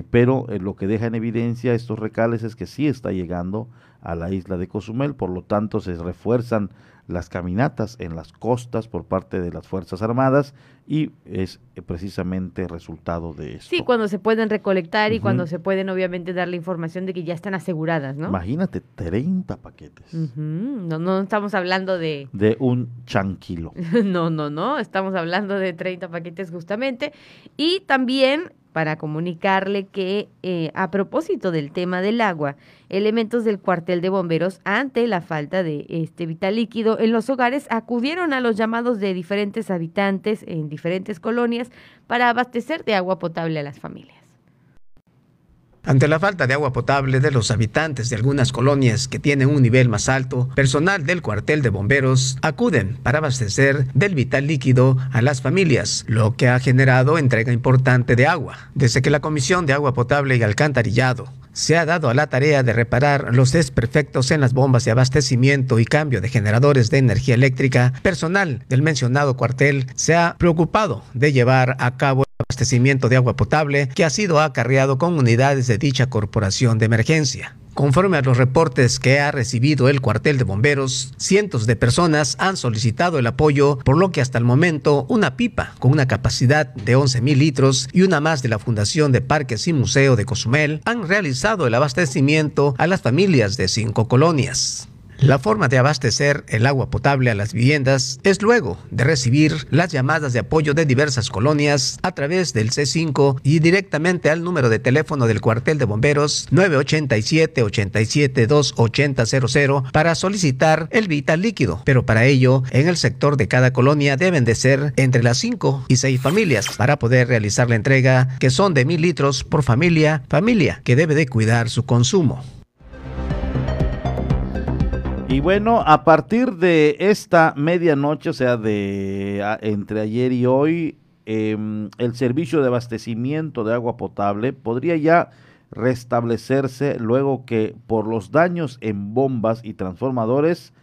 Pero lo que deja en evidencia estos recales es que sí está llegando a la isla de Cozumel por lo tanto se refuerzan las caminatas en las costas por parte de las Fuerzas Armadas y es eh, precisamente resultado de esto. Sí, cuando se pueden recolectar y Ujú. cuando se pueden obviamente dar la información de que ya están aseguradas, ¿no? Imagínate, 30 paquetes Ujú, No, no estamos hablando de... de un chanquilo. No, no, no, estamos hablando de 30 paquetes justamente. Y también para comunicarle que eh, a propósito del tema del agua, elementos del cuartel de bomberos ante la falta de este vital líquido en los hogares acudieron a los llamados de diferentes habitantes en diferentes colonias para abastecer de agua potable a las familias. Ante la falta de agua potable de los habitantes de algunas colonias que tienen un nivel más alto, personal del cuartel de bomberos acuden para abastecer del vital líquido a las familias, lo que ha generado entrega importante de agua. Desde que la Comisión de Agua Potable y Alcantarillado se ha dado a la tarea de reparar los desperfectos en las bombas de abastecimiento y cambio de generadores de energía eléctrica, personal del mencionado cuartel se ha preocupado de llevar a cabo abastecimiento de agua potable que ha sido acarreado con unidades de dicha corporación de emergencia. Conforme a los reportes que ha recibido el cuartel de bomberos, cientos de personas han solicitado el apoyo, por lo que hasta el momento una pipa con una capacidad de 11 mil litros y una más de la Fundación de Parques y Museo de Cozumel han realizado el abastecimiento a las familias de cinco colonias. La forma de abastecer el agua potable a las viviendas es luego de recibir las llamadas de apoyo de diversas colonias a través del C5 y directamente al número de teléfono del cuartel de bomberos 987 872 8000 para solicitar el vital líquido. Pero para ello, en el sector de cada colonia deben de ser entre las 5 y 6 familias para poder realizar la entrega, que son de mil litros por familia, familia que debe de cuidar su consumo. Y bueno, a partir de esta medianoche, o sea, de entre ayer y hoy, em, el servicio de abastecimiento de agua potable podría ya restablecerse luego que por los daños en bombas y transformadores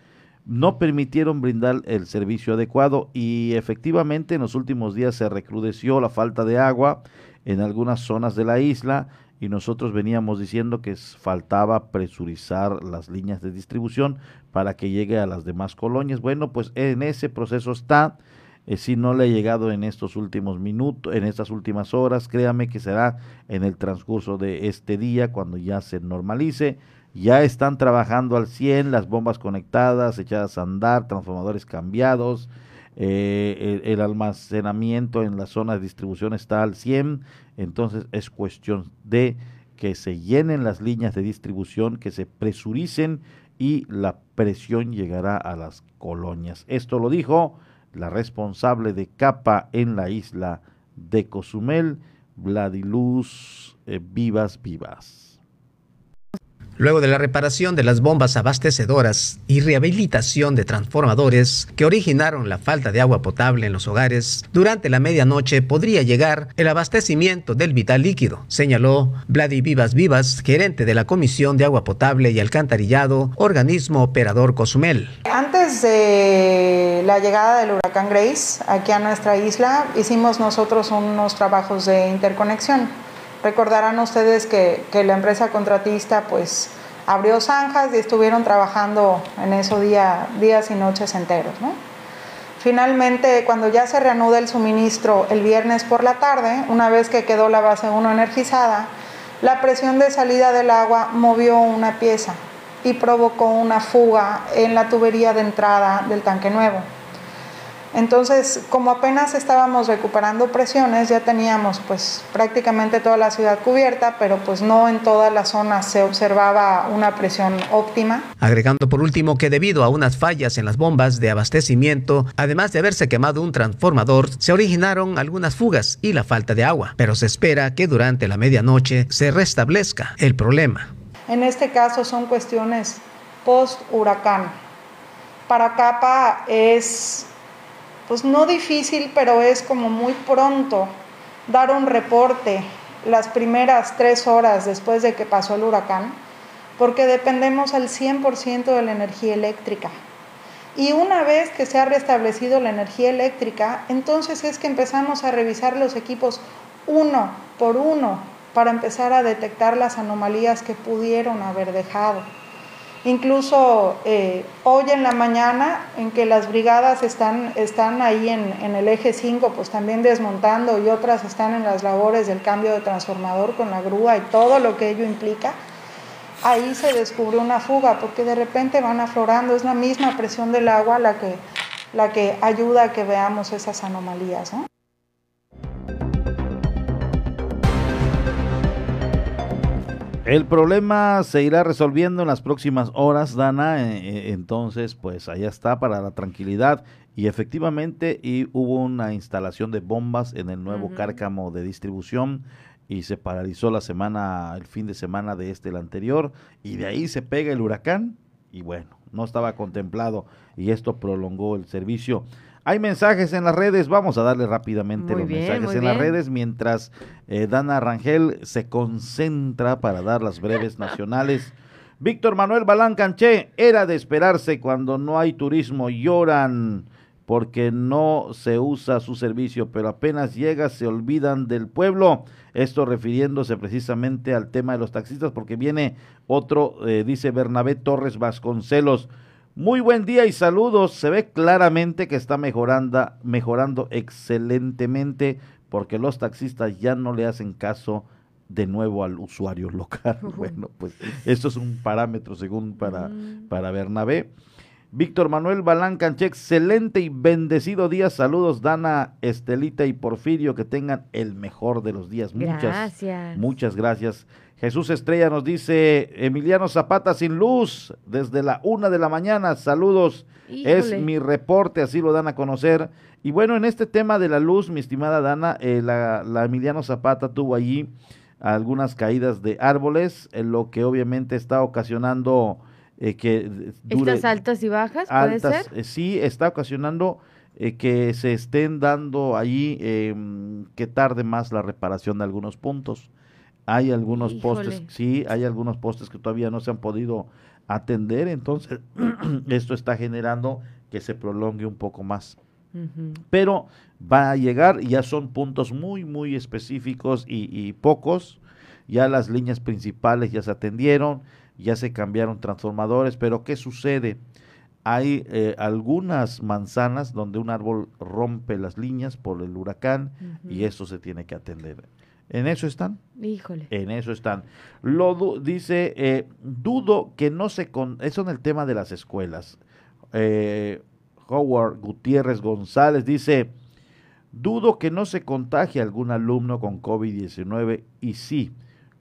no permitieron brindar el servicio adecuado. Y efectivamente en los últimos días se recrudeció la falta de agua en algunas zonas de la isla y nosotros veníamos diciendo que faltaba presurizar las líneas de distribución para que llegue a las demás colonias. Bueno, pues en ese proceso está. Eh, si no le ha llegado en estos últimos minutos, en estas últimas horas, créame que será en el transcurso de este día cuando ya se normalice ya están trabajando al 100, las bombas conectadas, echadas a andar, transformadores cambiados, eh, el, almacenamiento en la zona de distribución está al 100, entonces es cuestión de que se llenen las líneas de distribución, que se presuricen y la presión llegará a las colonias. Esto lo dijo la responsable de capa en la isla de Cozumel, Vladiluz eh, Vivas Vivas. Luego de la reparación de las bombas abastecedoras y rehabilitación de transformadores que originaron la falta de agua potable en los hogares, durante la medianoche podría llegar el abastecimiento del vital líquido, señaló Vladi Vivas Vivas, gerente de la Comisión de Agua Potable y Alcantarillado, organismo operador Cozumel. Antes de la llegada del huracán Grace aquí a nuestra isla, hicimos nosotros unos trabajos de interconexión Recordarán ustedes que, la empresa contratista pues abrió zanjas y estuvieron trabajando en eso día, días y noches enteros. Finalmente, cuando ya se reanuda el suministro el viernes por la tarde, una vez que quedó la base 1 energizada, la presión de salida del agua movió una pieza y provocó una fuga en la tubería de entrada del tanque nuevo. Entonces, como apenas estábamos recuperando presiones, ya teníamos pues prácticamente toda la ciudad cubierta, pero pues no en todas las zonas se observaba una presión óptima. Agregando por último que debido a unas fallas en las bombas de abastecimiento, además de haberse quemado un transformador, se originaron algunas fugas y la falta de agua, pero se espera que durante la medianoche se restablezca el problema. En este caso son cuestiones post huracán. Para Capa es pues no difícil, pero es como muy pronto dar un reporte las primeras tres horas después de que pasó el huracán, porque dependemos al 100% de la energía eléctrica. Y una vez que se ha restablecido la energía eléctrica, entonces es que empezamos a revisar los equipos uno por uno para empezar a detectar las anomalías que pudieron haber dejado. Incluso eh, hoy en la mañana, en que las brigadas están, están ahí en, el eje 5, pues también desmontando y otras están en las labores del cambio de transformador con la grúa y todo lo que ello implica, ahí se descubrió una fuga porque de repente van aflorando, es la misma presión del agua la que, la que ayuda a que veamos esas anomalías. ¿no? El problema se irá resolviendo en las próximas horas, Dana. Eh, eh, entonces, pues allá está para la tranquilidad. Y efectivamente y hubo una instalación de bombas en el nuevo cárcamo de distribución y se paralizó la semana, el fin de semana de este, el anterior. Y de ahí se pega el huracán. Y bueno, no estaba contemplado y esto prolongó el servicio. Hay mensajes en las redes, vamos a darle rápidamente los mensajes en las redes mientras eh, Dana Rangel se concentra para dar las breves nacionales. Víctor Manuel Balán Canché, era de esperarse cuando no hay turismo, lloran porque no se usa su servicio, pero apenas llega se olvidan del pueblo. Esto refiriéndose precisamente al tema de los taxistas, porque viene otro, eh, dice Bernabé Torres Vasconcelos. Muy buen día y saludos. Se ve claramente que está mejorando, mejorando excelentemente porque los taxistas ya no le hacen caso de nuevo al usuario local. Bueno, pues esto es un parámetro según para, mm. para Bernabé. Víctor Manuel Balán Canché, excelente y bendecido día. Saludos, Dana, Estelita y Porfirio, que tengan el mejor de los días. Muchas gracias. Muchas gracias. Jesús Estrella nos dice, Emiliano Zapata sin luz, desde la una de la mañana, saludos, es mi reporte, así lo dan a conocer. Y bueno, en este tema de la luz, mi estimada Dana, eh, la, Emiliano Zapata tuvo allí algunas caídas de árboles, en lo que obviamente está ocasionando eh, que... ¿Estas altas y bajas, puede ser? Eh, sí, está ocasionando... que se estén dando allí em, que tarde más la reparación de algunos puntos. Hay algunos postes, sí, hay algunos postes que todavía no se han podido atender, entonces esto está generando que se prolongue un poco más. Pero va a llegar, ya son puntos muy, muy específicos y, pocos. Ya las líneas principales ya se atendieron, ya se cambiaron transformadores, pero ¿qué sucede? Hay eh, algunas manzanas donde un árbol rompe las líneas por el huracán y eso se tiene que atender. En eso están. Híjole. En eso están. Lo dice, eh, dudo que no se... Con eso en el tema de las escuelas. Eh, Howard Gutiérrez González dice, dudo que no se contagie algún alumno con COVID-19 y sí,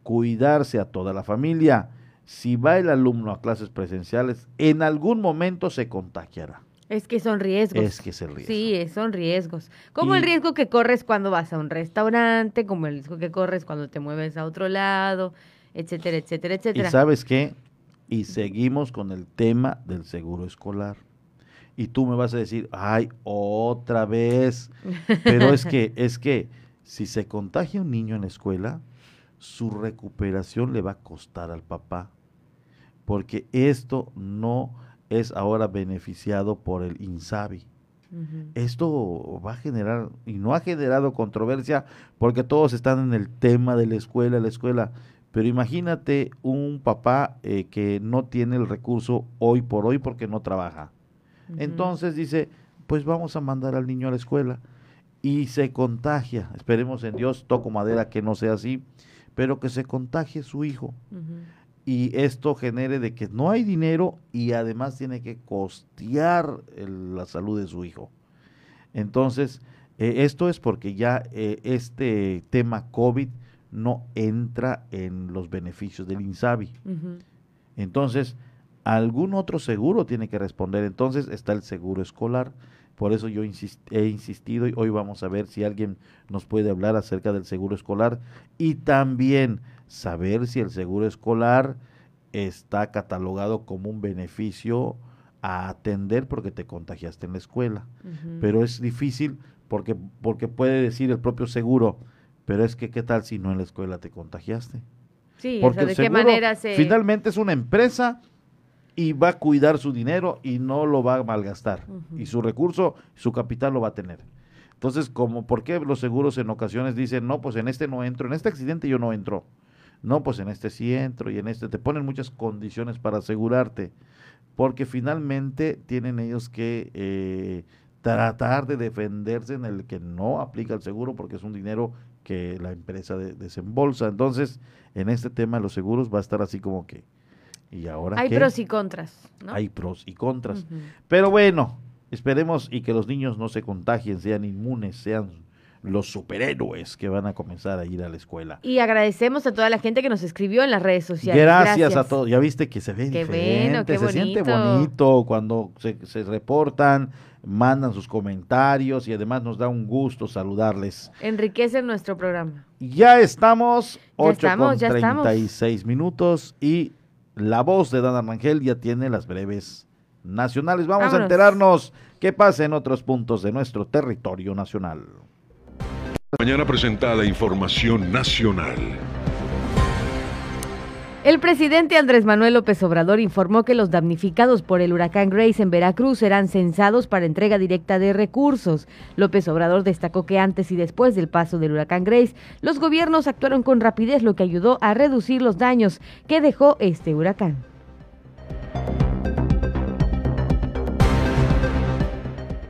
cuidarse a toda la familia. Si va el alumno a clases presenciales, en algún momento se contagiará. Es que son riesgos. Es que es el riesgo. Sí, son riesgos. Como el riesgo que corres cuando vas a un restaurante, como el riesgo que corres cuando te mueves a otro lado, etcétera, etcétera, etcétera. ¿Y sabes qué? Y seguimos con el tema del seguro escolar. Y tú me vas a decir, ay, otra vez. Pero es que, es que si se contagia un niño en la escuela, su recuperación le va a costar al papá. Porque esto no es ahora beneficiado por el INSABI. Esto va a generar, y no ha generado controversia, porque todos están en el tema de la escuela, la escuela. Pero imagínate un papá eh, que no tiene el recurso hoy por hoy porque no trabaja. Entonces dice, pues vamos a mandar al niño a la escuela. Y se contagia, esperemos en Dios, toco madera que no sea así, pero que se contagie su hijo y esto genere de que no hay dinero y además tiene que costear la salud de su hijo. Entonces, eh, esto es porque ya eh, este tema COVID no entra en los beneficios del INSABI. Entonces, algún otro seguro tiene que responder. Entonces está el seguro escolar. Por eso yo he insistido y hoy vamos a ver si alguien nos puede hablar acerca del seguro escolar y también saber si el seguro escolar está catalogado como un beneficio a atender porque te contagiaste en la escuela. Pero es difícil porque, porque puede decir el propio seguro, pero es que qué tal si no en la escuela te contagiaste. Sí, porque de qué manera se... Finalmente es una empresa y va a cuidar su dinero y no lo va a malgastar. Y su recurso, su capital lo va a tener. Entonces, como, ¿por qué los seguros en ocasiones dicen, no, pues en este no entro, en este accidente yo no entro? No, pues en este sí entro y en este te ponen muchas condiciones para asegurarte, porque finalmente tienen ellos que eh, tratar de defenderse en el que no aplica el seguro porque es un dinero que la empresa desembolsa. Entonces, en este tema de los seguros va a estar así como que, ¿y ahora Hay pros y contras. ¿no? Hay pros y contras. Pero bueno, esperemos y que los niños no se contagien, sean inmunes, sean los superhéroes que van a comenzar a ir a la escuela. Y agradecemos a toda la gente que nos escribió en las redes sociales. Gracias, a todos. Ya viste que se ve qué diferente, se siente bonito cuando se, reportan, mandan sus comentarios y además nos da un gusto saludarles. Enriquece nuestro programa. Ya estamos, 8 con 36 minutos y la voz de Dan Armangel ya tiene las breves nacionales. Vamos a enterarnos qué pasa en otros puntos de nuestro territorio nacional. Mañana presentada información nacional. El presidente Andrés Manuel López Obrador informó que los damnificados por el huracán Grace en Veracruz serán censados para entrega directa de recursos. López Obrador destacó que antes y después del paso del huracán Grace, los gobiernos actuaron con rapidez, lo que ayudó a reducir los daños que dejó este huracán.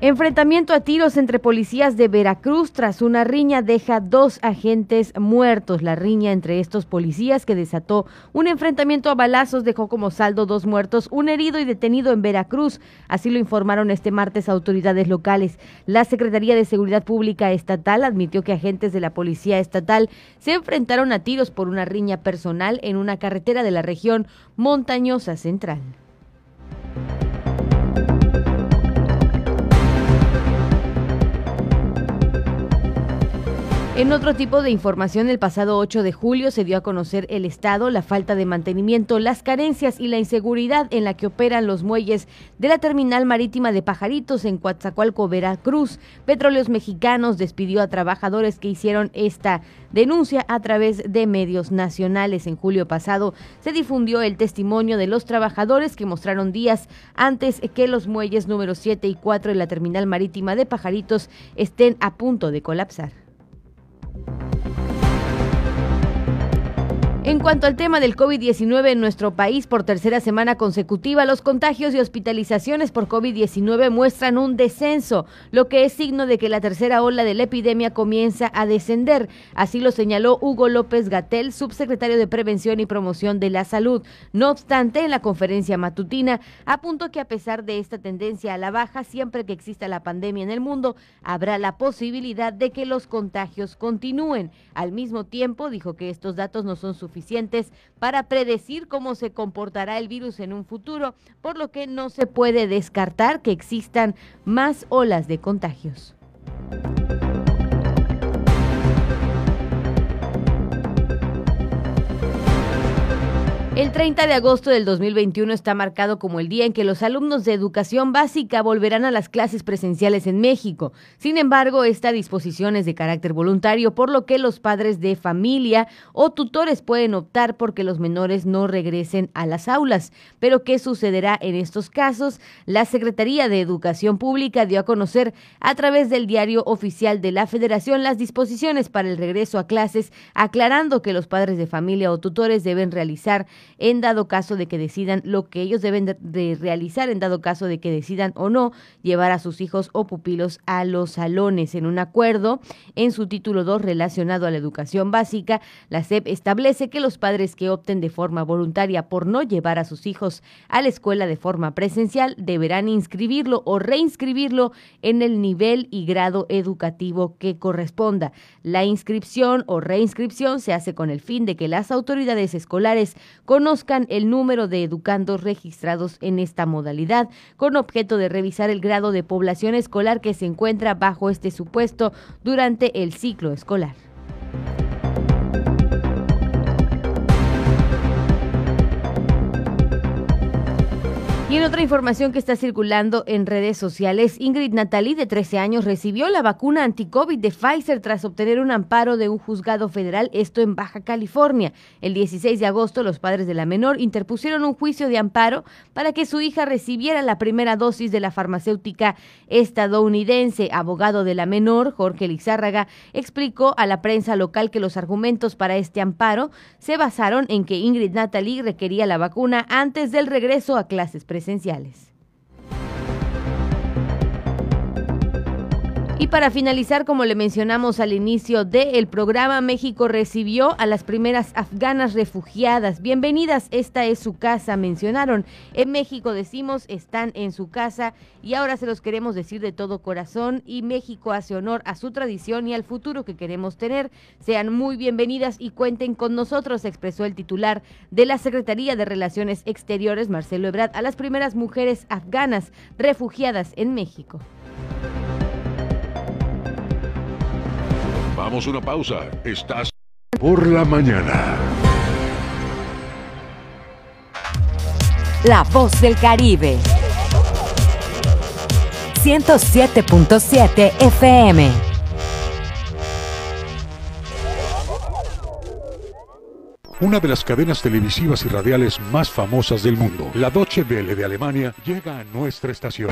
Enfrentamiento a tiros entre policías de Veracruz tras una riña deja dos agentes muertos. La riña entre estos policías que desató un enfrentamiento a balazos dejó como saldo dos muertos, un herido y detenido en Veracruz. Así lo informaron este martes autoridades locales. La Secretaría de Seguridad Pública Estatal admitió que agentes de la Policía Estatal se enfrentaron a tiros por una riña personal en una carretera de la región montañosa central. En otro tipo de información, el pasado 8 de julio se dio a conocer el estado, la falta de mantenimiento, las carencias y la inseguridad en la que operan los muelles de la terminal marítima de Pajaritos en Coatzacoalco, Veracruz. Petróleos Mexicanos despidió a trabajadores que hicieron esta denuncia a través de medios nacionales. En julio pasado se difundió el testimonio de los trabajadores que mostraron días antes que los muelles número 7 y 4 de la terminal marítima de Pajaritos estén a punto de colapsar. En cuanto al tema del COVID-19 en nuestro país, por tercera semana consecutiva, los contagios y hospitalizaciones por COVID-19 muestran un descenso, lo que es signo de que la tercera ola de la epidemia comienza a descender. Así lo señaló Hugo López Gatel, subsecretario de Prevención y Promoción de la Salud. No obstante, en la conferencia matutina, apuntó que a pesar de esta tendencia a la baja, siempre que exista la pandemia en el mundo, habrá la posibilidad de que los contagios continúen. Al mismo tiempo, dijo que estos datos no son suficientes suficientes para predecir cómo se comportará el virus en un futuro, por lo que no se puede descartar que existan más olas de contagios. El 30 de agosto del 2021 está marcado como el día en que los alumnos de educación básica volverán a las clases presenciales en México. Sin embargo, esta disposición es de carácter voluntario, por lo que los padres de familia o tutores pueden optar por que los menores no regresen a las aulas. Pero, ¿qué sucederá en estos casos? La Secretaría de Educación Pública dio a conocer a través del diario oficial de la Federación las disposiciones para el regreso a clases, aclarando que los padres de familia o tutores deben realizar en dado caso de que decidan lo que ellos deben de, realizar, en dado caso de que decidan o no llevar a sus hijos o pupilos a los salones. En un acuerdo, en su título 2 relacionado a la educación básica, la SEP establece que los padres que opten de forma voluntaria por no llevar a sus hijos a la escuela de forma presencial deberán inscribirlo o reinscribirlo en el nivel y grado educativo que corresponda. La inscripción o reinscripción se hace con el fin de que las autoridades escolares conozcan el número de educandos registrados en esta modalidad, con objeto de revisar el grado de población escolar que se encuentra bajo este supuesto durante el ciclo escolar. Y en otra información que está circulando en redes sociales, Ingrid Natalie, de 13 años, recibió la vacuna anti-COVID de Pfizer tras obtener un amparo de un juzgado federal, esto en Baja California. El 16 de agosto, los padres de la menor interpusieron un juicio de amparo para que su hija recibiera la primera dosis de la farmacéutica estadounidense. Abogado de la menor, Jorge Lizárraga, explicó a la prensa local que los argumentos para este amparo se basaron en que Ingrid Natalie requería la vacuna antes del regreso a clases presenciales esenciales. Y para finalizar, como le mencionamos al inicio del programa, México recibió a las primeras afganas refugiadas. Bienvenidas, esta es su casa, mencionaron. En México decimos, están en su casa y ahora se los queremos decir de todo corazón y México hace honor a su tradición y al futuro que queremos tener. Sean muy bienvenidas y cuenten con nosotros, expresó el titular de la Secretaría de Relaciones Exteriores, Marcelo Ebrard, a las primeras mujeres afganas refugiadas en México. Vamos a una pausa. Estás por la mañana. La voz del Caribe. 107.7 FM. Una de las cadenas televisivas y radiales más famosas del mundo, la Deutsche Welle de Alemania, llega a nuestra estación.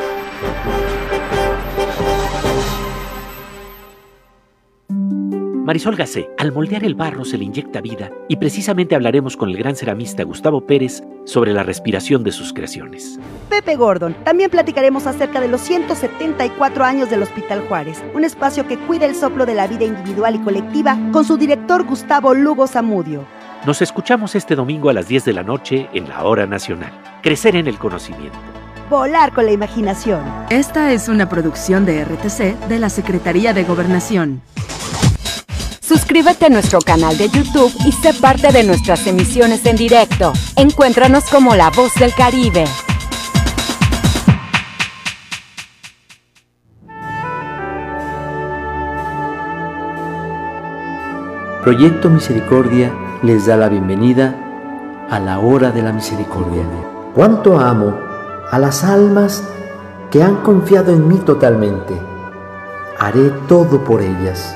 Marisol Gacé, al moldear el barro se le inyecta vida y precisamente hablaremos con el gran ceramista Gustavo Pérez sobre la respiración de sus creaciones. Pepe Gordon, también platicaremos acerca de los 174 años del Hospital Juárez, un espacio que cuida el soplo de la vida individual y colectiva con su director Gustavo Lugo Zamudio. Nos escuchamos este domingo a las 10 de la noche en la Hora Nacional. Crecer en el conocimiento. Volar con la imaginación. Esta es una producción de RTC de la Secretaría de Gobernación. Suscríbete a nuestro canal de YouTube y sé parte de nuestras emisiones en directo. Encuéntranos como La Voz del Caribe. Proyecto Misericordia les da la bienvenida a la hora de la misericordia. Cuánto amo a las almas que han confiado en mí totalmente. Haré todo por ellas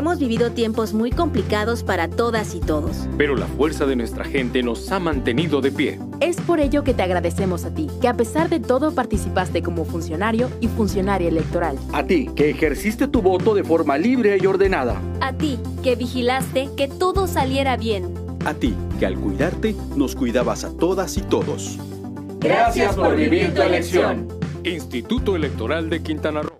Hemos vivido tiempos muy complicados para todas y todos. Pero la fuerza de nuestra gente nos ha mantenido de pie. Es por ello que te agradecemos a ti, que a pesar de todo participaste como funcionario y funcionaria electoral. A ti, que ejerciste tu voto de forma libre y ordenada. A ti, que vigilaste que todo saliera bien. A ti, que al cuidarte nos cuidabas a todas y todos. Gracias por vivir tu elección. Instituto Electoral de Quintana Roo.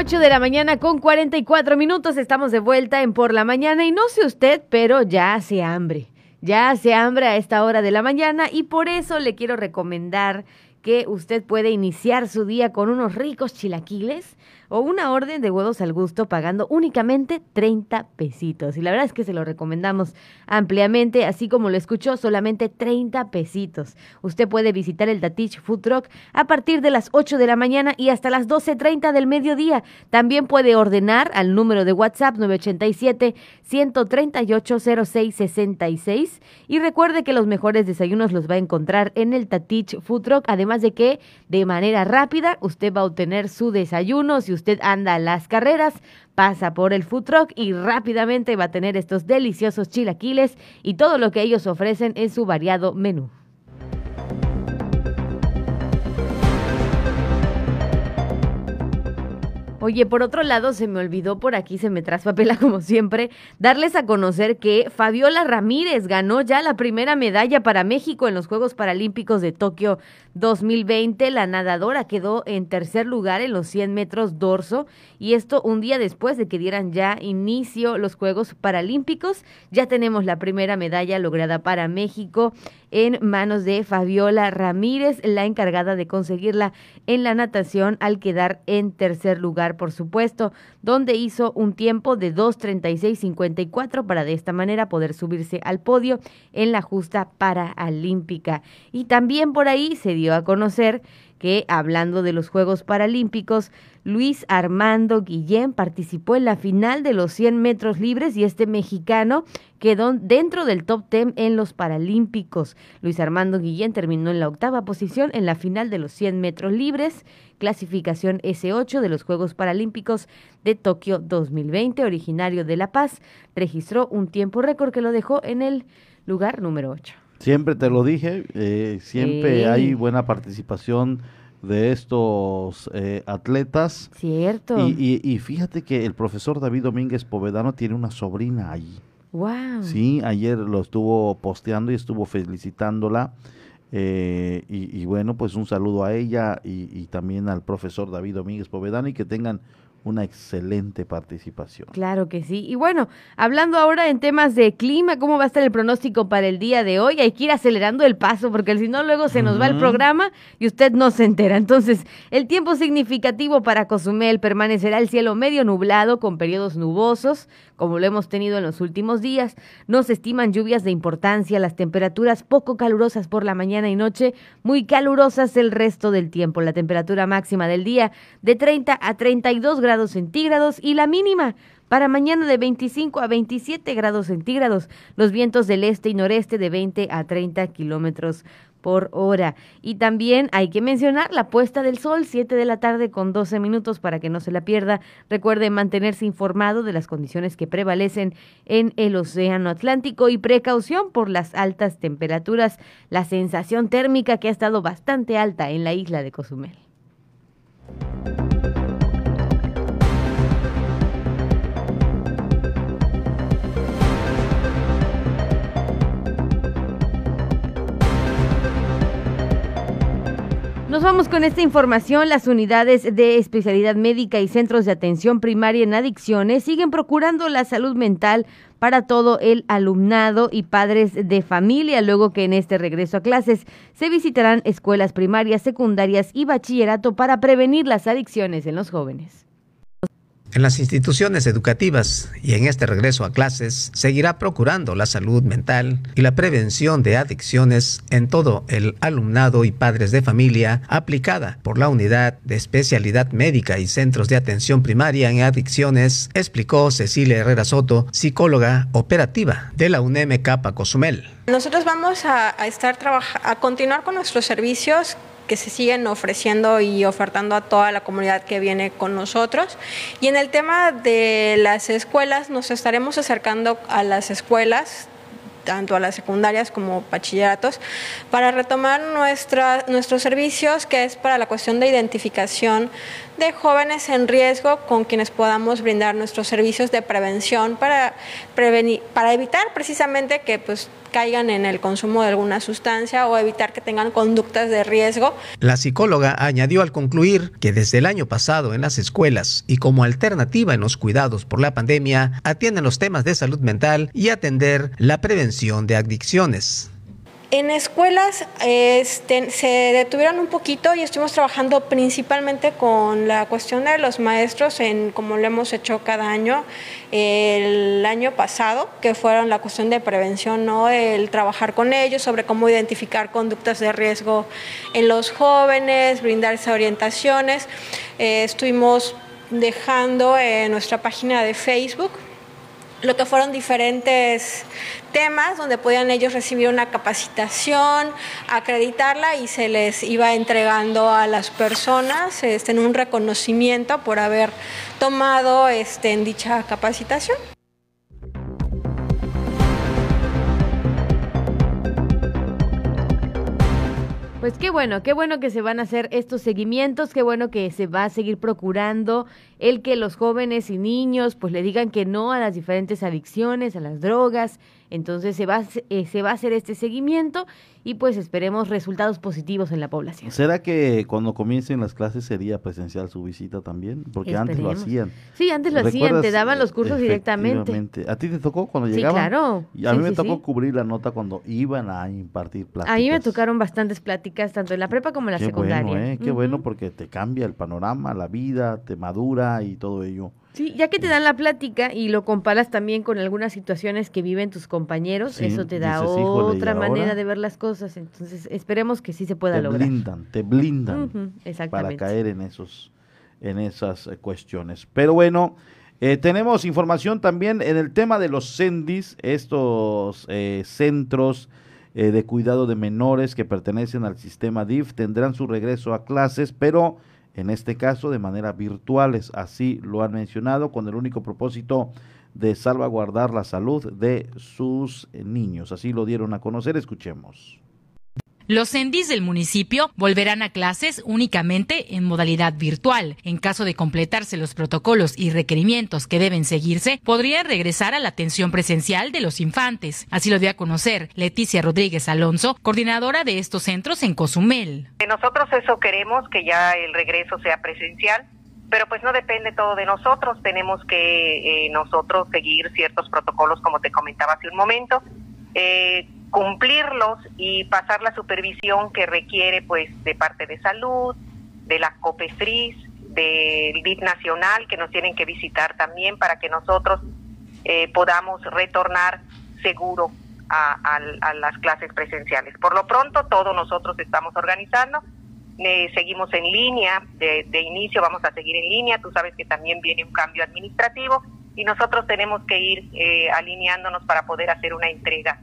8 de la mañana con 44 minutos. Estamos de vuelta en Por la Mañana y no sé usted, pero ya hace hambre. Ya hace hambre a esta hora de la mañana y por eso le quiero recomendar que usted puede iniciar su día con unos ricos chilaquiles o una orden de huevos al gusto pagando únicamente 30 pesitos. Y la verdad es que se lo recomendamos ampliamente, así como lo escuchó, solamente 30 pesitos. Usted puede visitar el Datich Food Truck a partir de las 8 de la mañana y hasta las 12.30 del mediodía. También puede ordenar al número de WhatsApp 987 138 0666 y recuerde que los mejores desayunos los va a encontrar en el Tatich Food Truck, además de que de manera rápida usted va a obtener su desayuno si usted anda a las carreras, pasa por el food truck y rápidamente va a tener estos deliciosos chilaquiles y todo lo que ellos ofrecen en su variado menú. Oye, por otro lado, se me olvidó por aquí, se me traspapela como siempre, darles a conocer que Fabiola Ramírez ganó ya la primera medalla para México en los Juegos Paralímpicos de Tokio 2020. La nadadora quedó en tercer lugar en los 100 metros dorso y esto un día después de que dieran ya inicio los Juegos Paralímpicos. Ya tenemos la primera medalla lograda para México en manos de Fabiola Ramírez, la encargada de conseguirla en la natación al quedar en tercer lugar, por supuesto, donde hizo un tiempo de 2.36.54 para de esta manera poder subirse al podio en la justa paralímpica. Y también por ahí se dio a conocer que hablando de los Juegos Paralímpicos, Luis Armando Guillén participó en la final de los 100 metros libres y este mexicano quedó dentro del top 10 en los Paralímpicos. Luis Armando Guillén terminó en la octava posición en la final de los 100 metros libres, clasificación S8 de los Juegos Paralímpicos de Tokio 2020, originario de La Paz, registró un tiempo récord que lo dejó en el lugar número 8. Siempre te lo dije, eh, siempre Sí. hay buena participación de estos eh, atletas. Cierto. Y, y- y fíjate que el profesor David Domínguez Povedano tiene una sobrina ahí. Wow. Sí, ayer lo estuvo posteando y estuvo felicitándola. eh, y, y bueno, pues un saludo a ella y, y también al profesor David Domínguez Povedano y que tengan una excelente participación. Claro que sí. Y bueno, hablando ahora en temas de clima, ¿cómo va a estar el pronóstico para el día de hoy? Hay que ir acelerando el paso porque si no luego se nos va el programa y usted no se entera. Entonces, el tiempo significativo para Cozumel permanecerá el cielo medio nublado con periodos nubosos, como lo hemos tenido en los últimos días. No se estiman lluvias de importancia, las temperaturas poco calurosas por la mañana y noche, muy calurosas el resto del tiempo. La temperatura máxima del día de 30 a 32 grados grados centígrados y la mínima para mañana de 25 a 27 grados centígrados. Los vientos del este y noreste de 20 a 30 kilómetros por hora. Y también hay que mencionar la puesta del sol, 7 de la tarde con 12 minutos para que no se la pierda. Recuerde mantenerse informado de las condiciones que prevalecen en el Océano Atlántico y precaución por las altas temperaturas, la sensación térmica que ha estado bastante alta en la isla de Cozumel. Nos vamos con esta información. Las unidades de especialidad médica y centros de atención primaria en adicciones siguen procurando la salud mental para todo el alumnado y padres de familia, luego que en este regreso a clases se visitarán escuelas primarias, secundarias y bachillerato para prevenir las adicciones en los jóvenes. En las instituciones educativas y en este regreso a clases seguirá procurando la salud mental y la prevención de adicciones en todo el alumnado y padres de familia aplicada por la Unidad de Especialidad Médica y Centros de Atención Primaria en Adicciones, explicó Cecilia Herrera Soto, psicóloga operativa de la UNEM Capa Cozumel. Nosotros vamos a, estar a continuar con nuestros servicios que se siguen ofreciendo y ofertando a toda la comunidad que viene con nosotros. Y en el tema de las escuelas, nos estaremos acercando a las escuelas tanto a las secundarias como bachilleratos, para retomar nuestra, nuestros servicios, que es para la cuestión de identificación de jóvenes en riesgo con quienes podamos brindar nuestros servicios de prevención para, prevenir, para evitar precisamente que pues, caigan en el consumo de alguna sustancia o evitar que tengan conductas de riesgo. La psicóloga añadió al concluir que desde el año pasado en las escuelas y como alternativa en los cuidados por la pandemia atienden los temas de salud mental y atender la prevención de adicciones. En escuelas este, se detuvieron un poquito y estuvimos trabajando principalmente con la cuestión de los maestros, en como lo hemos hecho cada año, el año pasado, que fueron la cuestión de prevención, ¿no? el trabajar con ellos sobre cómo identificar conductas de riesgo en los jóvenes, brindarse orientaciones. Eh, estuvimos dejando en nuestra página de Facebook lo que fueron diferentes temas donde podían ellos recibir una capacitación, acreditarla y se les iba entregando a las personas este, en un reconocimiento por haber tomado este, en dicha capacitación. Pues qué bueno, qué bueno que se van a hacer estos seguimientos, qué bueno que se va a seguir procurando el que los jóvenes y niños pues le digan que no a las diferentes adicciones, a las drogas. Entonces se va, eh, se va a hacer este seguimiento y pues esperemos resultados positivos en la población. ¿Será que cuando comiencen las clases sería presencial su visita también? Porque antes lo hacían. Sí, antes lo hacían, te daban los cursos directamente. ¿A ti te tocó cuando llegaban? Sí, claro. Y a mí me tocó cubrir la nota cuando iban a impartir pláticas. A mí me tocaron bastantes pláticas, tanto en la prepa como en la secundaria. Bueno, ¿eh? Qué bueno porque te cambia el panorama, la vida, te madura y todo ello. Sí, ya que te dan la plática y lo comparas también con algunas situaciones que viven tus compañeros, eso te da otra manera de ver las cosas. Entonces, esperemos que sí se pueda lograr. Te blindan, te blindan para caer en esos en esas eh, cuestiones. Pero bueno, eh, tenemos información también en el tema de los CENDIS, estos eh, centros de cuidado de menores que pertenecen al sistema DIF, tendrán su regreso a clases, pero en este caso de manera virtuales, así lo han mencionado, con el único propósito de salvaguardar la salud de sus niños. Así lo dieron a conocer, escuchemos. Los CENDIS del municipio volverán a clases únicamente en modalidad virtual. En caso de completarse los protocolos y requerimientos que deben seguirse, podrían regresar a la atención presencial de los infantes. Así lo dio a conocer Leticia Rodríguez Alonso, coordinadora de estos centros en Cozumel. Nosotros eso queremos, que ya el regreso sea presencial pero pues no depende todo de nosotros, tenemos que eh, nosotros seguir ciertos protocolos como te comentaba hace un momento. Eh, cumplirlos y pasar la supervisión que requiere pues de parte de salud, de la COPEFRIS, del DIP nacional que nos tienen que visitar también para que nosotros eh, podamos retornar seguro a, las clases presenciales. Por lo pronto, todos nosotros estamos organizando eh, seguimos en línea, de, inicio vamos a seguir en línea, tú sabes que también viene un cambio administrativo y nosotros tenemos que ir eh, alineándonos para poder hacer una entrega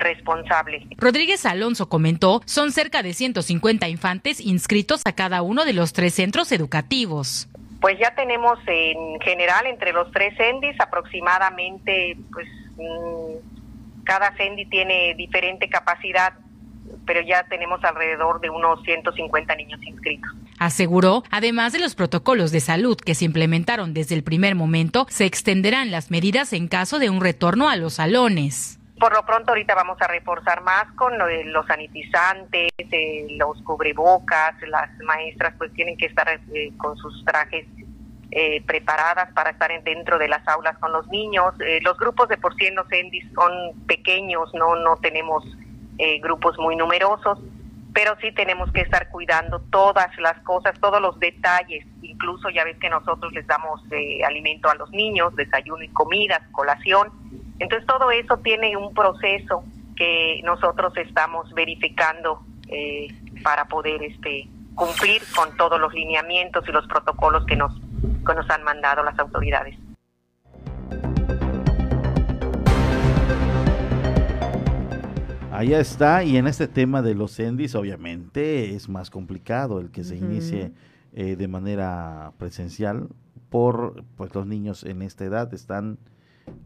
responsable. Rodríguez Alonso comentó, son cerca de 150 infantes inscritos a cada uno de los tres centros educativos. Pues ya tenemos en general entre los tres CENDIs aproximadamente, pues mm, cada CENDI tiene diferente capacidad, pero ya tenemos alrededor de unos 150 niños inscritos. Aseguró, además de los protocolos de salud que se implementaron desde el primer momento, se extenderán las medidas en caso de un retorno a los salones. Por lo pronto ahorita vamos a reforzar más con los sanitizantes, eh, los cubrebocas, las maestras pues tienen que estar eh, con sus trajes eh, preparadas para estar dentro de las aulas con los niños. Eh, los grupos de por sí en los ENDIS son pequeños, no, no tenemos eh, grupos muy numerosos, pero sí tenemos que estar cuidando todas las cosas, todos los detalles. Incluso ya ves que nosotros les damos alimento a los niños, desayuno y comidas, colación entonces todo eso tiene un proceso que nosotros estamos verificando eh, para poder este cumplir con todos los lineamientos y los protocolos que nos, que nos han mandado las autoridades. Allá está, y en este tema de los ENDIs, obviamente es más complicado el que se inicie eh, de manera presencial, por pues los niños en esta edad están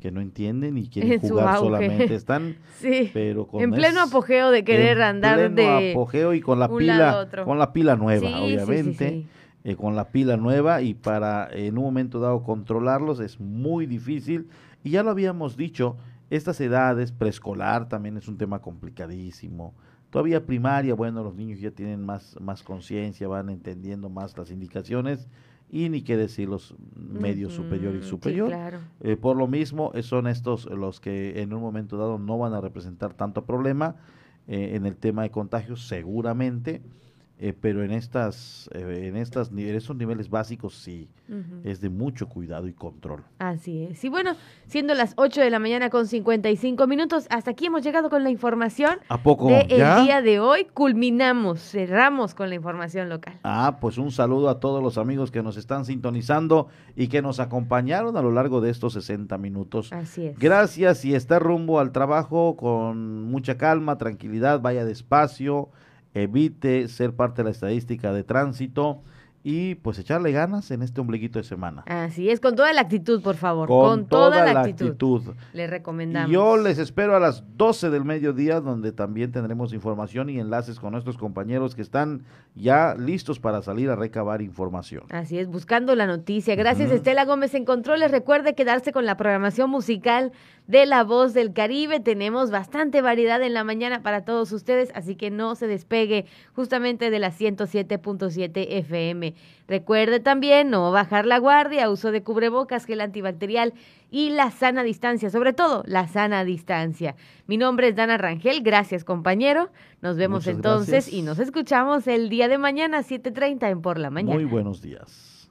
que no entienden y quieren jugar solamente. Están sí. pero con en pleno apogeo de querer andar pleno de apogeo y con la pila con la pila nueva obviamente eh, con la pila nueva y para en un momento dado controlarlos es muy difícil. Y ya lo habíamos dicho estas edades preescolar también es un tema complicadísimo. Todavía primaria bueno los niños ya tienen más más conciencia van entendiendo más las indicaciones y ni qué decir los medios superior y superior. Eh, por lo mismo, eh, son estos los que en un momento dado no van a representar tanto problema eh, en el tema de contagios, seguramente, eh, pero en estas, eh, en estas esos niveles básicos sí es de mucho cuidado y control. Así es. Y bueno, siendo las 8 de la mañana con 55 minutos, hasta aquí hemos llegado con la información. ¿A poco? De el día de hoy culminamos, cerramos con la información local. Ah, pues un saludo a todos los amigos que nos están sintonizando y que nos acompañaron a lo largo de estos 60 minutos. Así es. Gracias y está rumbo al trabajo con mucha calma, tranquilidad, vaya despacio evite ser parte de la estadística de tránsito y pues echarle ganas en este ombliguito de semana. Así es, con toda la actitud, por favor. Con, toda, la actitud. Le recomendamos. yo les espero a las 12 del mediodía, donde también tendremos información y enlaces con nuestros compañeros que están ya listos para salir a recabar información. Así es, buscando la noticia. Gracias, Estela Gómez en Controles. Recuerde quedarse con la programación musical de La Voz del Caribe. Tenemos bastante variedad en la mañana para todos ustedes, así que no se despegue justamente de la 107.7 FM. Recuerde también no bajar la guardia, uso de cubrebocas, gel antibacterial y la sana distancia, sobre todo la sana distancia. Mi nombre es Dana Rangel, gracias compañero. Nos vemos entonces y nos escuchamos el día de mañana, 7.30 en Por la Mañana. Muy buenos días.